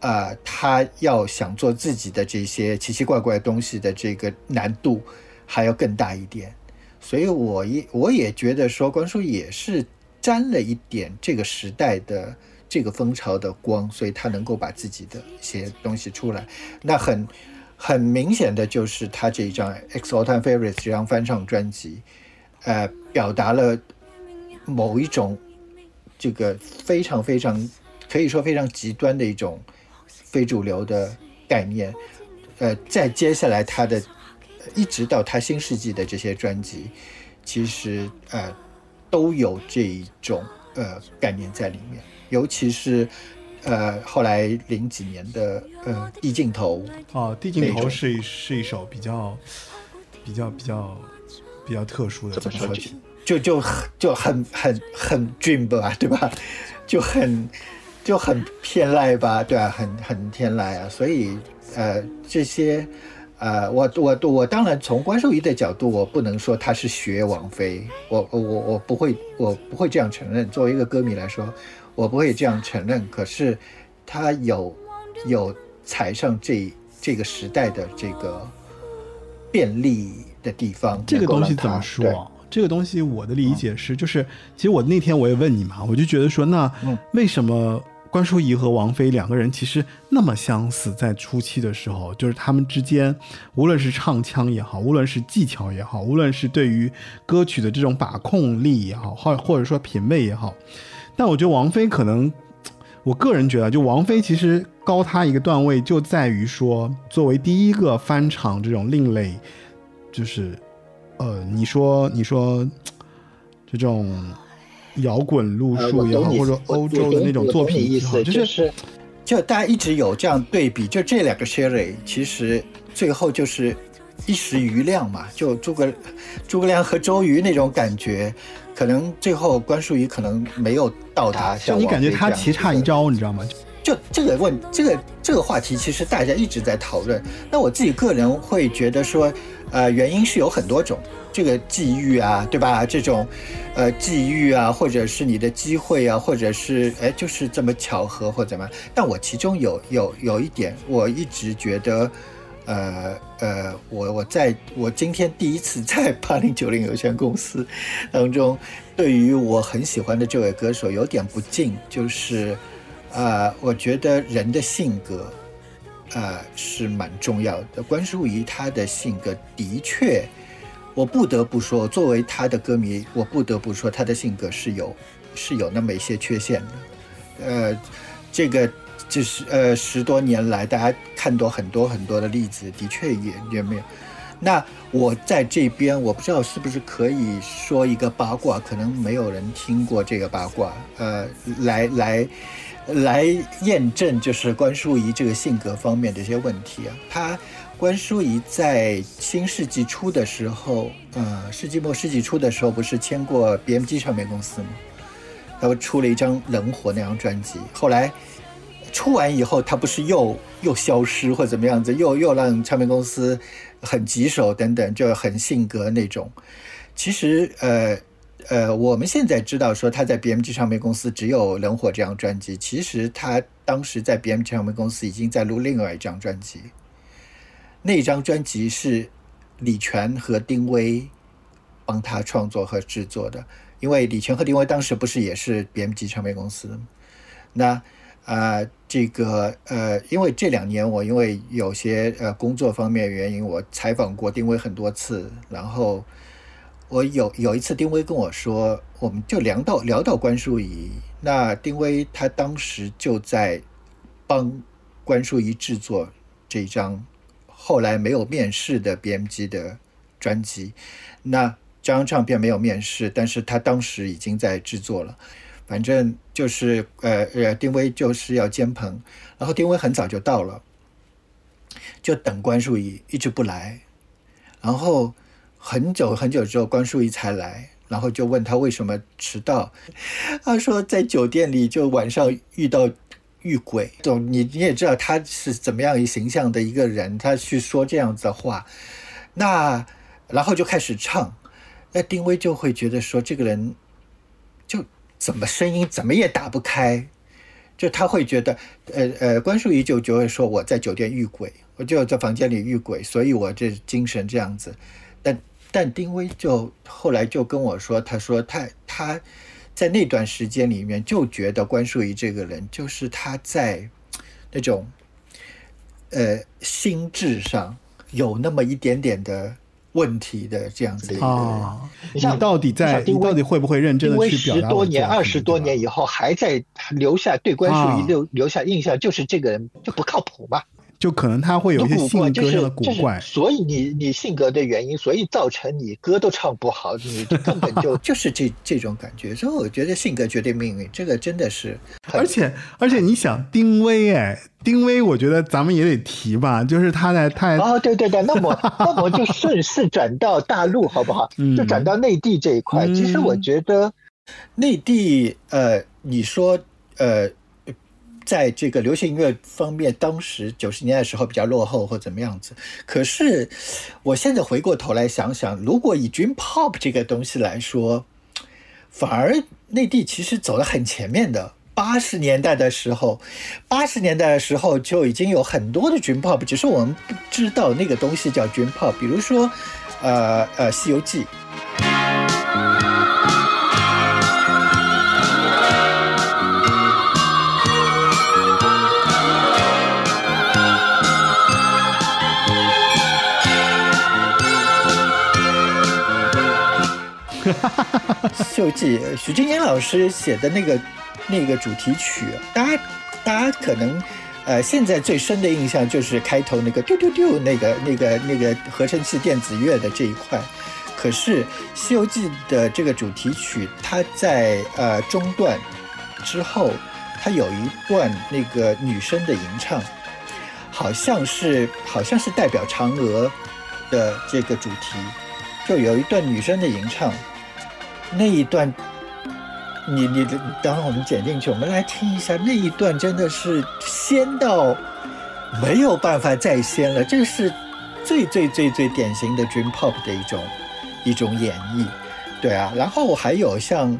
啊，她要想做自己的这些奇奇怪怪东西的这个难度还要更大一点。所以我也我也觉得说，关叔也是沾了一点这个时代的这个风潮的光，所以他能够把自己的一些东西出来，那很。很明显的就是他这一张《X All Time Favorites》这张翻唱专辑，呃，表达了某一种这个非常非常可以说非常极端的一种非主流的概念。呃，在接下来他的一直到他新世纪的这些专辑，其实呃都有这一种呃概念在里面，尤其是。呃，后来零几年的呃《地镜头》哦，《地镜头》是一是一首比较比较比较比较特殊的怎么说作品。就就很就很很很 dream 吧，对吧？就很就很偏籁吧，对吧、很很天籁啊，所以呃，这些呃，我我我当然从关淑怡的角度，我不能说她是学王菲，我我我不会我不会这样承认。作为一个歌迷来说，我不会这样承认。可是他有有踩上这这个时代的这个便利的地方。这个东西怎么说啊？这个东西我的理解是，就是其实我那天我也问你嘛，我就觉得说，那嗯为什么关淑怡和王菲两个人其实那么相似？在初期的时候，就是他们之间，无论是唱腔也好，无论是技巧也好，无论是对于歌曲的这种把控力也好，或或者说品味也好，但我觉得王菲可能，我个人觉得，就王菲其实高她一个段位，就在于说，作为第一个翻唱这种另类，就是，呃，你说你说这种摇滚路呃数也好，或者我欧洲的那种作品意也好，就就是是就大家一直有这样对比，就这两个 Sherry，其实最后就是一时余亮嘛，就诸葛诸葛亮和周瑜那种感觉，可能最后关淑怡可能没有到达就像你感觉他棋差一招，你知道吗？就这个问这个这个话题，其实大家一直在讨论。那我自己个人会觉得说，呃，原因是有很多种，这个际遇啊，对吧？这种，呃，际遇啊，或者是你的机会啊，或者是哎，就是这么巧合或怎么样。但我其中有有有一点，我一直觉得。呃呃，我我在我今天第一次在八零九零有限公司当中，对于我很喜欢的这位歌手有点不敬，就是，呃，我觉得人的性格，呃，是蛮重要的。关淑怡她的性格的确，我不得不说，作为她的歌迷，我不得不说她的性格是有是有那么一些缺陷的。呃，这个就是呃十多年来，大家看到很多很多的例子，的确也也没有。那我在这边，我不知道是不是可以说一个八卦，可能没有人听过这个八卦，呃，来来来验证就是关淑怡这个性格方面的一些问题啊。她关淑怡在新世纪初的时候，呃，世纪末世纪初的时候，不是签过 BMG 唱片公司吗？他们出了一张《冷火》那张专辑，后来出完以后，他不是又又消失或怎么样子，又又让唱片公司很棘手等等，就很性格那种。其实呃呃，我们现在知道说他在 BMG 唱片公司只有《冷火》这张专辑，其实他当时在 BMG 唱片公司已经在录另外一张专辑，那张专辑是李泉和丁薇帮他创作和制作的。因为李泉和丁薇当时不是也是 BMG 唱片公司？那啊、呃这个呃，因为这两年我因为有些呃工作方面原因，我采访过丁薇很多次，然后我有有一次丁薇跟我说，我们就聊到聊到关淑怡，那丁薇她当时就在帮关淑怡制作这张后来没有面试的 BMG 的专辑，那。这张唱片没有面试，但是他当时已经在制作了。反正就是呃呃，丁薇就是要监棚，然后丁薇很早就到了，就等关淑怡一直不来，然后很久很久之后关淑怡才来，然后就问他为什么迟到，他说在酒店里就晚上遇到遇鬼，总你你也知道他是怎么样一形象的一个人，他去说这样子的话，那然后就开始唱。那丁薇就会觉得说，这个人怎么声音怎么也打不开，就他会觉得，呃呃，关淑怡就就会说我在酒店遇鬼，我就在房间里遇鬼，所以我这精神这样子。但但丁薇就后来就跟我说，他说他他在那段时间里面就觉得关淑怡这个人，就是他在那种呃心智上有那么一点点的。问题的这样子的一个人，啊，你像到底在你到底会不会认真的去表达十多年、二十多年以后，还在留下对关淑啊。怡留留下印象，就是这个人就不靠谱嘛，就可能他会有一些性格上的古就是怪，所以你你性格的原因，所以造成你歌都唱不好，你 根本就 就是这这种感觉，所以我觉得性格决定命运，这个真的是，而且而且你想丁薇哎，丁薇我觉得咱们也得提吧，就是他在他哦，对对对，那么那么就顺势转到大陆好不好？嗯就转到内地这一块。其实我嗯觉得，内地呃，你说呃，在这个流行音乐方面，当时九十年代的时候比较落后或怎么样子。可是我现在回过头来想想，如果以 Dream Pop 这个东西来说，反而内地其实走得很前面的。八十年代的时候，八十年代的时候就已经有很多的 Dream Pop，只是我们不知道那个东西叫 Dream Pop。比如说，呃呃，《西游记》。《西游记》，许金燕老师写的那个那个主题曲，大家大家可能呃现在最深的印象就是开头那个丢丢丢那个那个那个合成器电子乐的这一块。可是《西游记》的这个主题曲，它在呃中段之后，它有一段那个女生的吟唱，好像是好像是代表嫦娥的这个主题，就有一段女生的吟唱。那一段，你你等会我们剪进去，我们来听一下那一段，真的是仙到没有办法再仙了，这是最最最最典型的 Dream Pop 的一种一种演绎，对啊。然后还有像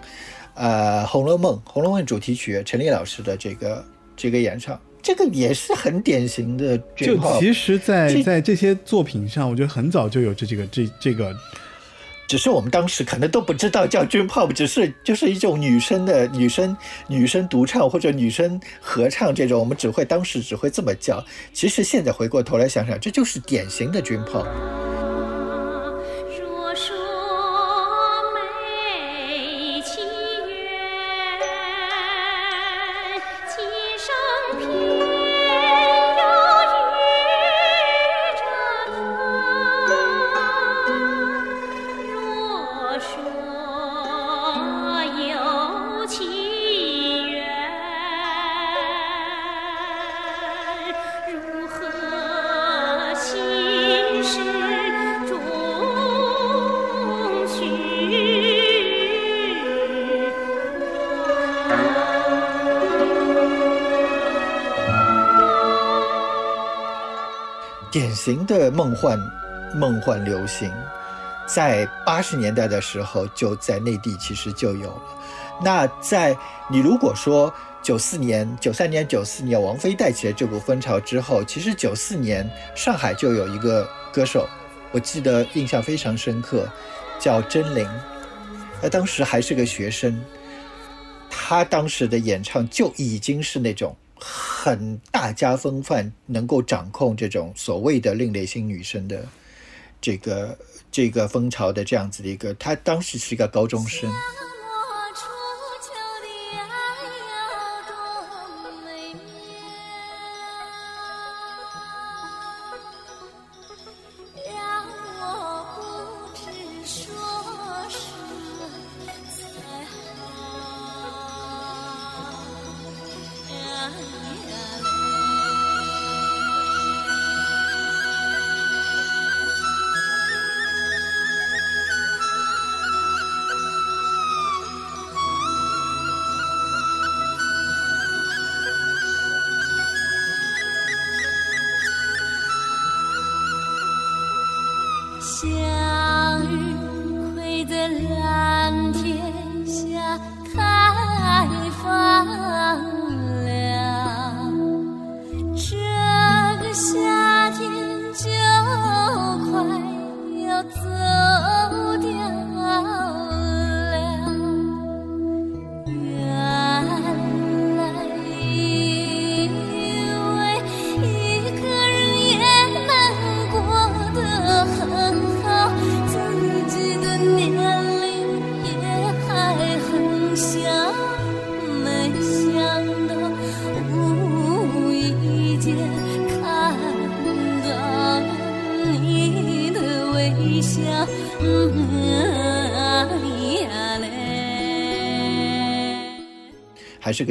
呃《红楼梦》《红楼梦》主题曲陈粒老师的这个这个演唱，这个也是很典型的 Dream 就 Pop。其实在，这在这些作品上，我觉得很早就有这几个这这个只是我们当时可能都不知道叫军炮只是就是一种女生的女生女生独唱或者女生合唱这种，我们只会当时只会这么叫。其实现在回过头来想想，这就是典型的军炮。型的梦幻梦幻流行，在八十年代的时候就在内地其实就有了。那在你如果说九四年、九三年、九四年王菲带起了这股风潮之后，其实九四年上海就有一个歌手，我记得印象非常深刻，叫甄玲。那当时还是个学生，她当时的演唱就已经是那种很大家风范，能够掌控这种所谓的另类型女生的这个这个风潮的这样子的一个，她当时是一个高中生。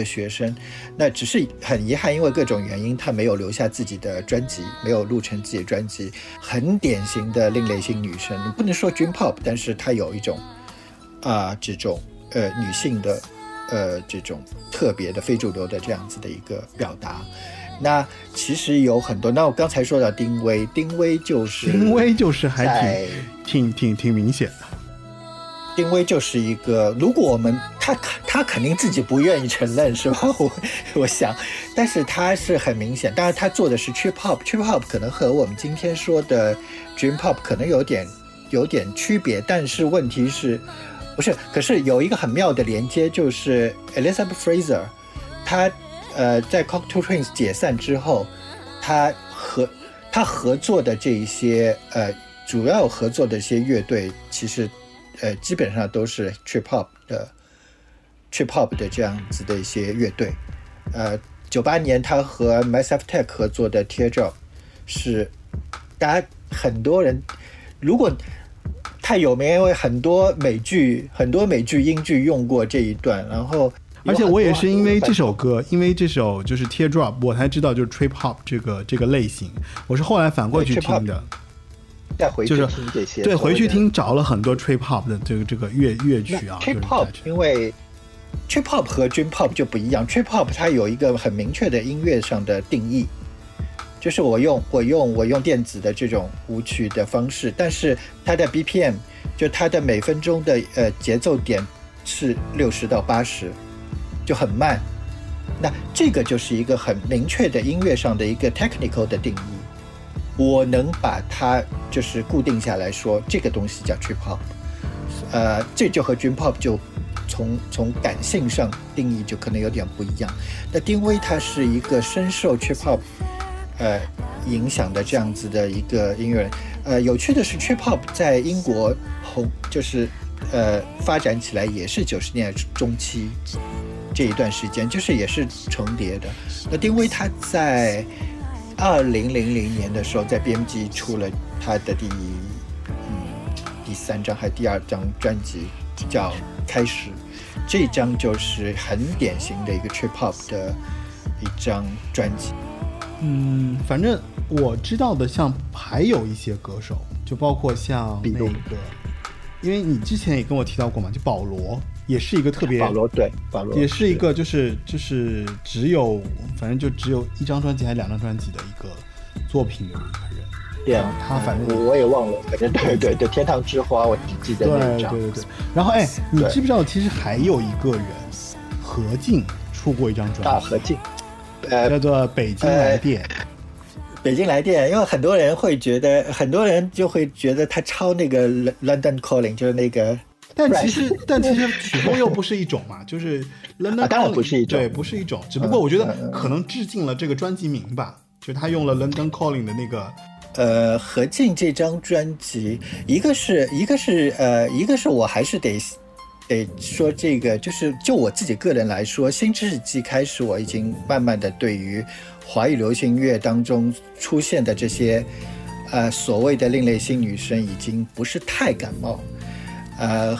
个学生，那只是很遗憾，因为各种原因，他没有留下自己的专辑，没有录成自己的专辑，很典型的另类型女生，不能说 Dream Pop，但是她有一种啊、这种呃女性的呃这种特别的非主流的这样子的一个表达。那其实有很多，那我刚才说到丁薇，丁薇就是丁薇就是还挺挺挺挺明显的。丁薇就是一个，如果我们他他肯定自己不愿意承认是吧？我我想，但是他是很明显，当然他做的是 trip hop，trip hop 可能和我们今天说的 dream pop 可能有点有点区别，但是问题是，不是？可是有一个很妙的连接，就是 Elizabeth Fraser，她呃在 Cocktail Twins 解散之后，她和她合作的这一些呃主要合作的一些乐队，其实呃基本上都是 trip hop 的 trip hop 的这样子的一些乐队。呃，九八年他和 Massive Tech 合作的 Teardrop 是大家很多人如果太有名，因为很多美剧很多美剧英剧用过这一段，然后而且我也是因为这首歌，因为这首就是 Teardrop，我才知道就是 Trip Hop 这个这个类型。我是后来反过去听的，再回去听这些，对，回去听找了很多 Trip Hop 的这个这个乐乐曲啊，trip hop，因为 trip hop 和 dream pop 就不一样，trip hop 它有一个很明确的音乐上的定义，就是我用我用我用电子的这种舞曲的方式，但是它的 BPM 就它的每分钟的呃节奏点是六十到八十，就很慢。那这个就是一个很明确的音乐上的一个 technical 的定义。我能把它就是固定下来说，这个东西叫 trip hop。呃，这就和 dream pop 就从从感性上定义就可能有点不一样。那丁薇他是一个深受 trip hop 呃影响的这样子的一个音乐人。呃，有趣的是 trip hop 在英国红就是呃发展起来也是九十年代中期这一段时间，就是也是重叠的。那丁薇他在二零零零年的时候，在 BMG 出了他的第嗯第三张还是第二张专辑，叫《开始》。这张就是很典型的一个 trip hop 的一张专辑。嗯，反正我知道的，像还有一些歌手，就包括像那个，因为你之前也跟我提到过嘛，就保罗也是一个特别，保罗对保罗也是一个就是就是只有反正就只有一张专辑还是两张专辑的一个作品的一个人。对啊他反正我我也忘了，反正对对对，天堂之花我只记得那一张。对对对对。然后哎，你知不知道其实还有一个人，何静出过一张专辑，大何静，呃，叫做《北京来电》。北京来电，因为很多人会觉得，很多人就会觉得他抄那个 London Calling，就是那个但其实，但其实曲风又不是一种嘛，就是 London 啊当然不是一种对，不是一种。只不过我觉得可能致敬了这个专辑名吧，就他用了 London Calling 的那个，呃，何静这张专辑，一个是一个是呃，一个是我还是得得说这个，就是就我自己个人来说，新世纪开始，我已经慢慢的对于华语流行乐当中出现的这些呃所谓的另类新女生，已经不是太感冒，呃。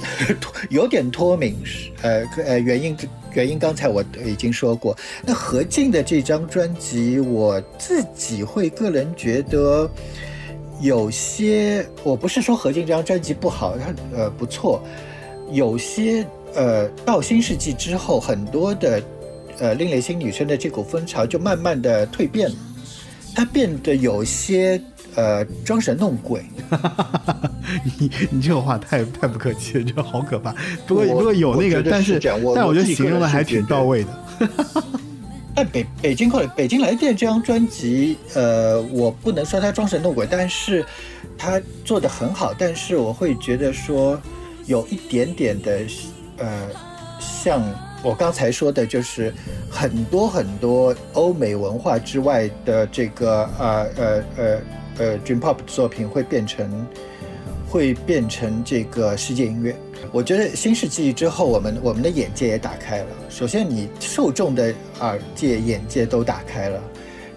有点脱敏，呃呃，原因原因刚才我已经说过。那何静的这张专辑，我自己会个人觉得有些，我不是说何静这张专辑不好，它呃不错，有些呃到新世纪之后，很多的呃另类新女生的这股风潮就慢慢的蜕变了，它变得有些呃装神弄鬼。你你这个话太太不客气了，这好可怕。不过我不过有那个，但是但我觉得形容的还挺到位的。但 北北京快北京来电这张专辑，呃，我不能说它装神弄鬼，但是它做的很好。但是我会觉得说，有一点点的，呃，像我刚才说的，就是很多很多欧美文化之外的这个呃呃呃呃呃 dream pop 的作品会变成会变成这个世界音乐。我觉得新世纪之后，我们我们的眼界也打开了。首先，你受众的耳界、眼界都打开了。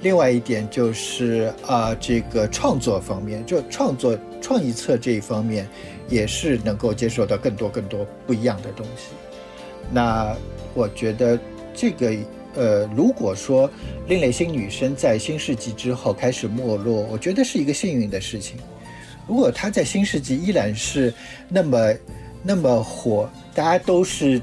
另外一点就是啊、这个创作方面，就创作创意侧这一方面，也是能够接受到更多更多不一样的东西。那我觉得这个呃，如果说另类新女生在新世纪之后开始没落，我觉得是一个幸运的事情。如果她在新世纪依然是那么那么火，大家都是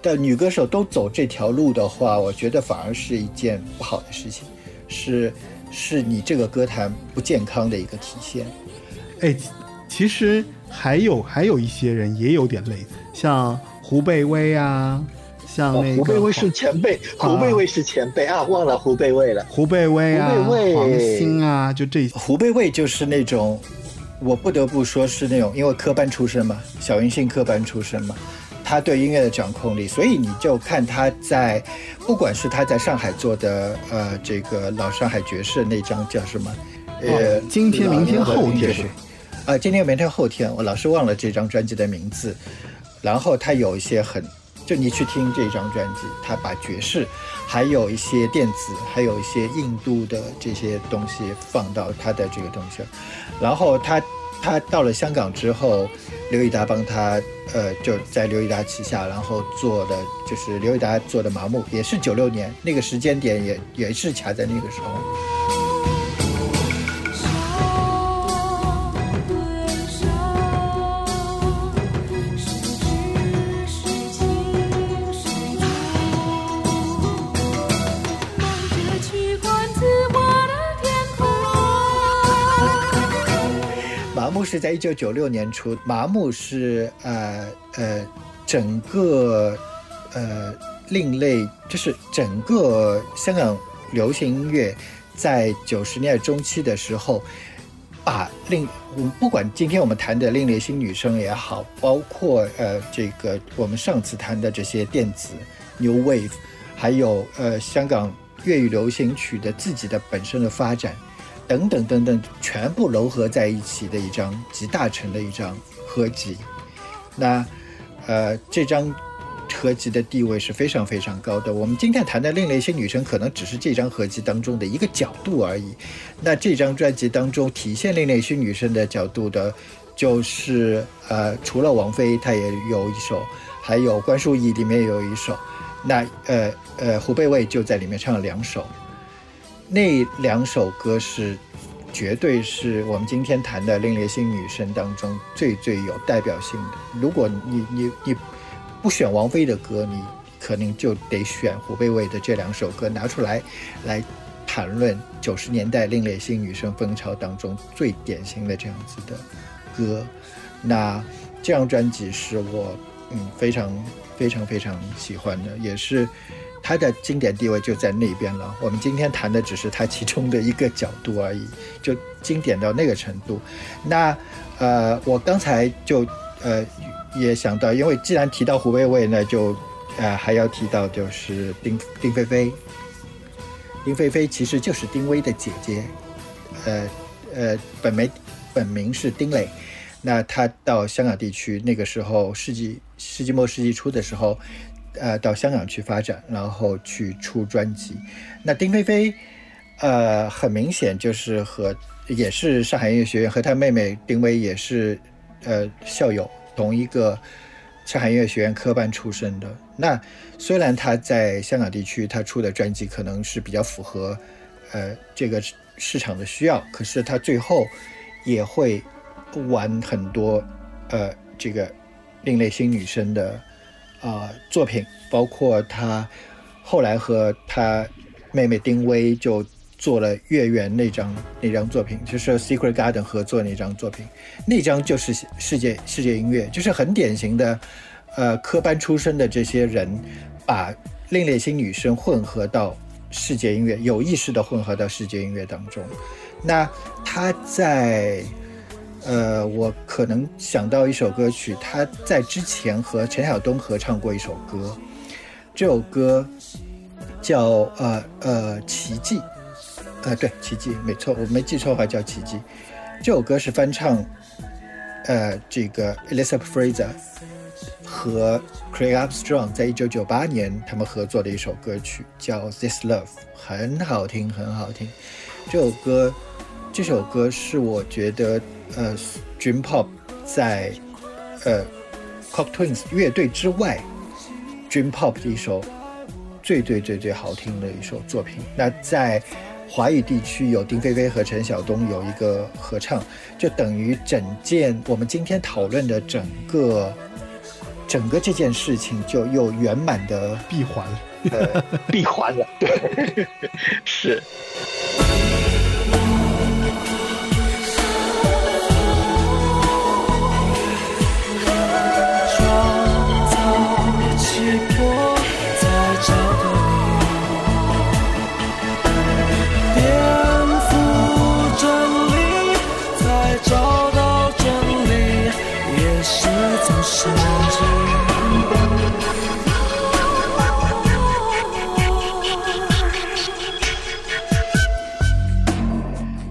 的女歌手都走这条路的话，我觉得反而是一件不好的事情，是是你这个歌坛不健康的一个体现。哎，其实还有还有一些人也有点类似，像胡贝薇啊，像哦那个胡贝薇是前辈，啊胡贝薇是前辈啊，忘了胡贝卫了。胡贝卫啊、胡贝薇黄兴啊，就这些。胡贝卫就是那种，我不得不说是那种，因为科班出身嘛，小云信科班出身嘛，他对音乐的掌控力，所以你就看他在，不管是他在上海做的呃这个老上海爵士那张叫什么，呃，哦今天明天后天是啊，今天明天后天，我老是忘了这张专辑的名字。然后他有一些很，就你去听这张专辑，他把爵士，还有一些电子，还有一些印度的这些东西放到他的这个东西。然后他他到了香港之后，刘以达帮他呃就在刘以达旗下，然后做的就是刘以达做的麻木，也是九六年那个时间点也也是卡在那个时候。是在一九九六年初，麻木是呃呃整个呃另类，就是整个香港流行音乐在九十年代中期的时候，把另我们不管今天我们谈的另类新女生也好，包括呃这个我们上次谈的这些电子 New Wave，还有呃香港粤语流行曲的自己的本身的发展。等等等等，全部糅合在一起的一张集大成的一张合集。那呃，这张合集的地位是非常非常高的。我们今天谈的另类一些女生，可能只是这张合集当中的一个角度而已。那这张专辑当中体现另类一些女生的角度的，就是呃，除了王菲，她也有一首，还有关淑怡里面也有一首。那呃呃，胡贝卫就在里面唱了两首。那两首歌是绝对是我们今天谈的另类新女生当中最最有代表性的。如果你你你不选王菲的歌，你可能就得选胡贝卫的这两首歌拿出来来谈论九十年代另类新女生风潮当中最典型的这样子的歌。那这张专辑是我嗯非常非常非常喜欢的，也是。它的经典地位就在那边了。我们今天谈的只是它其中的一个角度而已，就经典到那个程度。那呃，我刚才就呃也想到，因为既然提到胡贝卫呢，就呃还要提到就是丁丁菲菲。丁菲菲其实就是丁薇的姐姐，呃呃，本名本名是丁磊。那她到香港地区那个时候，世纪世纪末世纪初的时候。呃，到香港去发展，然后去出专辑。那丁菲菲，呃，很明显就是和也是上海音乐学院和她妹妹丁薇也是呃校友，同一个上海音乐学院科班出身的。那虽然她在香港地区她出的专辑可能是比较符合呃这个市场的需要，可是她最后也会玩很多呃这个另类新女生的。呃，作品包括他后来和他妹妹丁薇就做了《月圆》那张那张作品，就是 Secret Garden 合作那张作品，那张就是世界世界音乐，就是很典型的，呃，科班出身的这些人把另类新女生混合到世界音乐，有意识的混合到世界音乐当中。那他在。呃，我可能想到一首歌曲，他在之前和陈晓东合唱过一首歌，这首歌叫呃呃奇迹，呃对奇迹没错，我没记错的话叫奇迹。这首歌是翻唱，呃这个 Elizabeth Fraser 和 Craig Armstrong 在一九九八年他们合作的一首歌曲，叫 This Love，很好听，很好听。这首歌，这首歌是我觉得。呃，Dream Pop 在呃 Cock Twins 乐队之外，Dream Pop 的一首最最最最好听的一首作品。那在华语地区有丁菲菲和陈晓东有一个合唱，就等于整件我们今天讨论的整个整个这件事情就又圆满的闭环了。呃闭环了，对，是。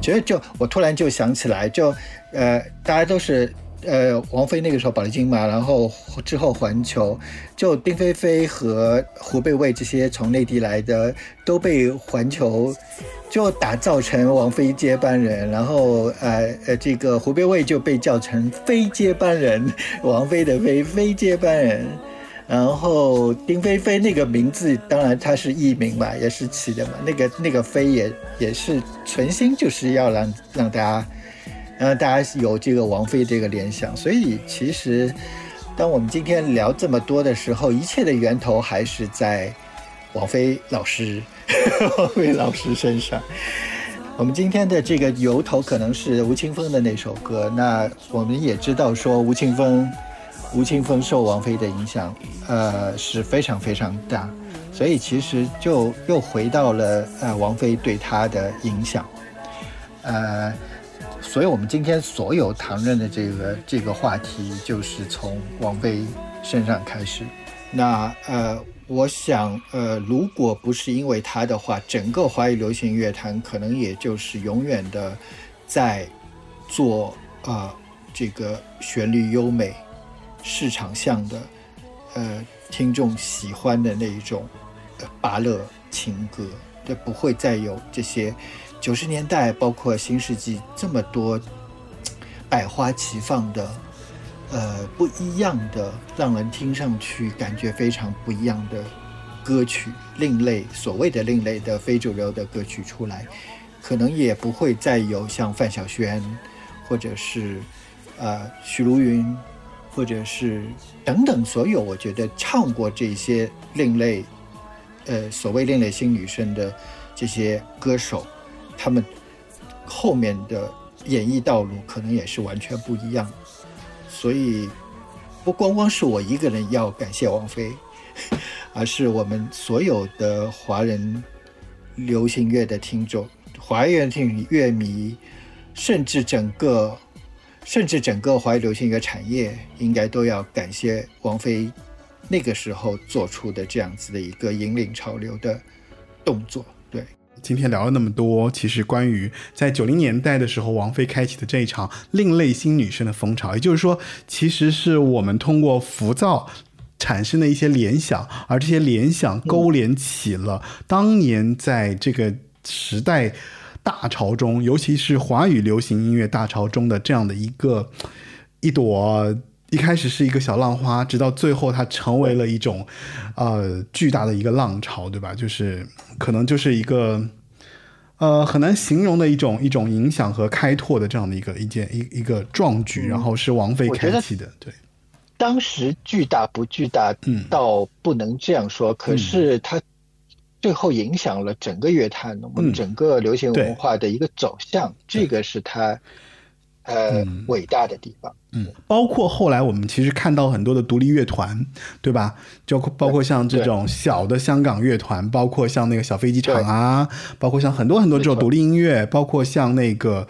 觉得就我突然就想起来，就呃，大家都是呃，王菲那个时候宝丽金嘛，然后之后环球，就丁菲菲和胡贝卫这些从内地来的都被环球就打造成王菲接班人，然后呃呃，这个胡贝卫就被叫成非接班人，王菲的非非接班人。然后丁菲菲那个名字，当然它是艺名嘛，也是起的嘛。那个那个菲也也是存心就是要让让大家让大家有这个王菲这个联想。所以其实当我们今天聊这么多的时候，一切的源头还是在王菲老师 王菲老师身上。我们今天的这个由头可能是吴青峰的那首歌。那我们也知道说吴青峰。吴青峰受王菲的影响，呃是非常非常大，所以其实就又回到了呃王菲对他的影响，呃，所以我们今天所有谈论的这个这个话题，就是从王菲身上开始。那呃，我想呃，如果不是因为她的话，整个华语流行乐坛可能也就是永远的在做、呃、这个旋律优美。市场向的，呃，听众喜欢的那一种，呃，芭乐情歌，就不会再有这些九十年代，包括新世纪这么多百花齐放的，呃，不一样的，让人听上去感觉非常不一样的歌曲，另类，所谓的另类的非主流的歌曲出来，可能也不会再有像范晓萱，或者是呃许茹芸。或者是等等，所有我觉得唱过这些另类，呃，所谓另类新女生的这些歌手，他们后面的演艺道路可能也是完全不一样。所以，不光光是我一个人要感谢王菲，而是我们所有的华人流行乐的听众、华语听乐迷，甚至整个。甚至整个华语流行乐产业应该都要感谢王菲那个时候做出的这样子的一个引领潮流的动作。对，今天聊了那么多，其实关于在九零年代的时候，王菲开启的这一场另类新女生的风潮，也就是说，其实是我们通过浮躁产生的一些联想，而这些联想勾连起了当年在这个时代。大潮中，尤其是华语流行音乐大潮中的这样的一个一朵，一开始是一个小浪花，直到最后它成为了一种呃巨大的一个浪潮，对吧？就是可能就是一个呃很难形容的一种一种影响和开拓的这样的一个一件一一个壮举，然后是王菲开启的，对。当时巨大不巨大，嗯，倒不能这样说，可是它。最后影响了整个乐坛，我们整个流行文化的一个走向，这个是它呃伟大的地方。嗯，包括后来我们其实看到很多的独立乐团，对吧？就包括像这种小的香港乐团，包括像那个小飞机场啊，包括像很多很多这种独立音乐，包括像那个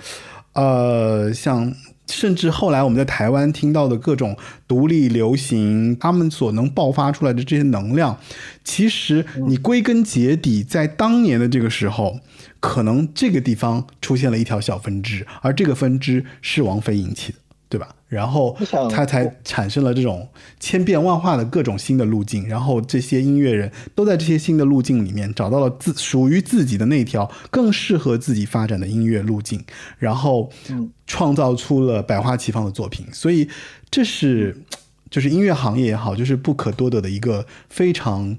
呃像。甚至后来我们在台湾听到的各种独立流行，他们所能爆发出来的这些能量，其实你归根结底，在当年的这个时候，可能这个地方出现了一条小分支，而这个分支是王菲引起的。对吧？然后他才产生了这种千变万化的各种新的路径，然后这些音乐人都在这些新的路径里面找到了自属于自己的那条更适合自己发展的音乐路径，然后创造出了百花齐放的作品。所以这是就是音乐行业也好，就是不可多得的一个非常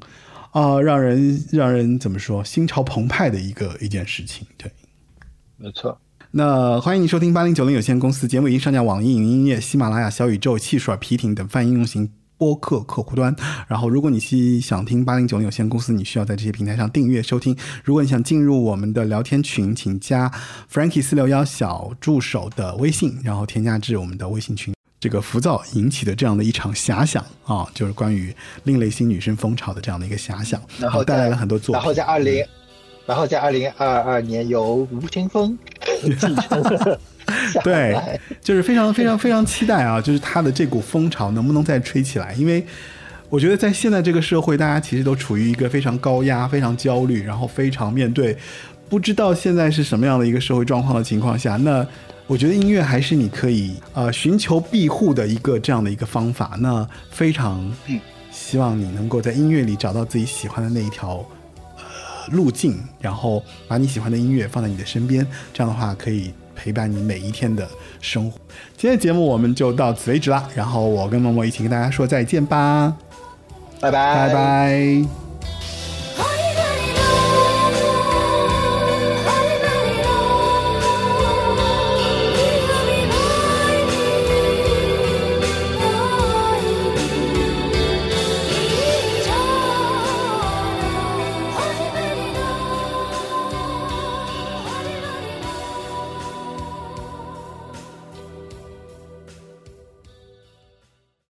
啊让人让人怎么说心潮澎湃的一个一件事情。对，没错。那欢迎你收听八零九零有限公司节目，已经上架网易云音乐、喜马拉雅、小宇宙、汽水、皮艇等泛应用型播客客户端。然后，如果你是想听八零九零有限公司，你需要在这些平台上订阅收听。如果你想进入我们的聊天群，请加 Frankie 四六幺小助手的微信，然后添加至我们的微信群。这个浮躁引起的这样的一场遐想啊，就是关于另类新女生风潮的这样的一个遐想，然后带来了很多作品。然后在二零，然后在二零二二年由吴青峰 继承对，就是非常非常 非常期待啊，就是他的这股风潮能不能再吹起来？因为我觉得在现在这个社会，大家其实都处于一个非常高压、非常焦虑，然后非常面对不知道现在是什么样的一个社会状况的情况下，那我觉得音乐还是你可以呃寻求庇护的一个这样的一个方法。那非常嗯希望你能够在音乐里找到自己喜欢的那一条呃路径，然后把你喜欢的音乐放在你的身边，这样的话可以陪伴你每一天的生活。今天的节目我们就到此为止啦，然后我跟默默一起跟大家说再见吧，拜拜。拜拜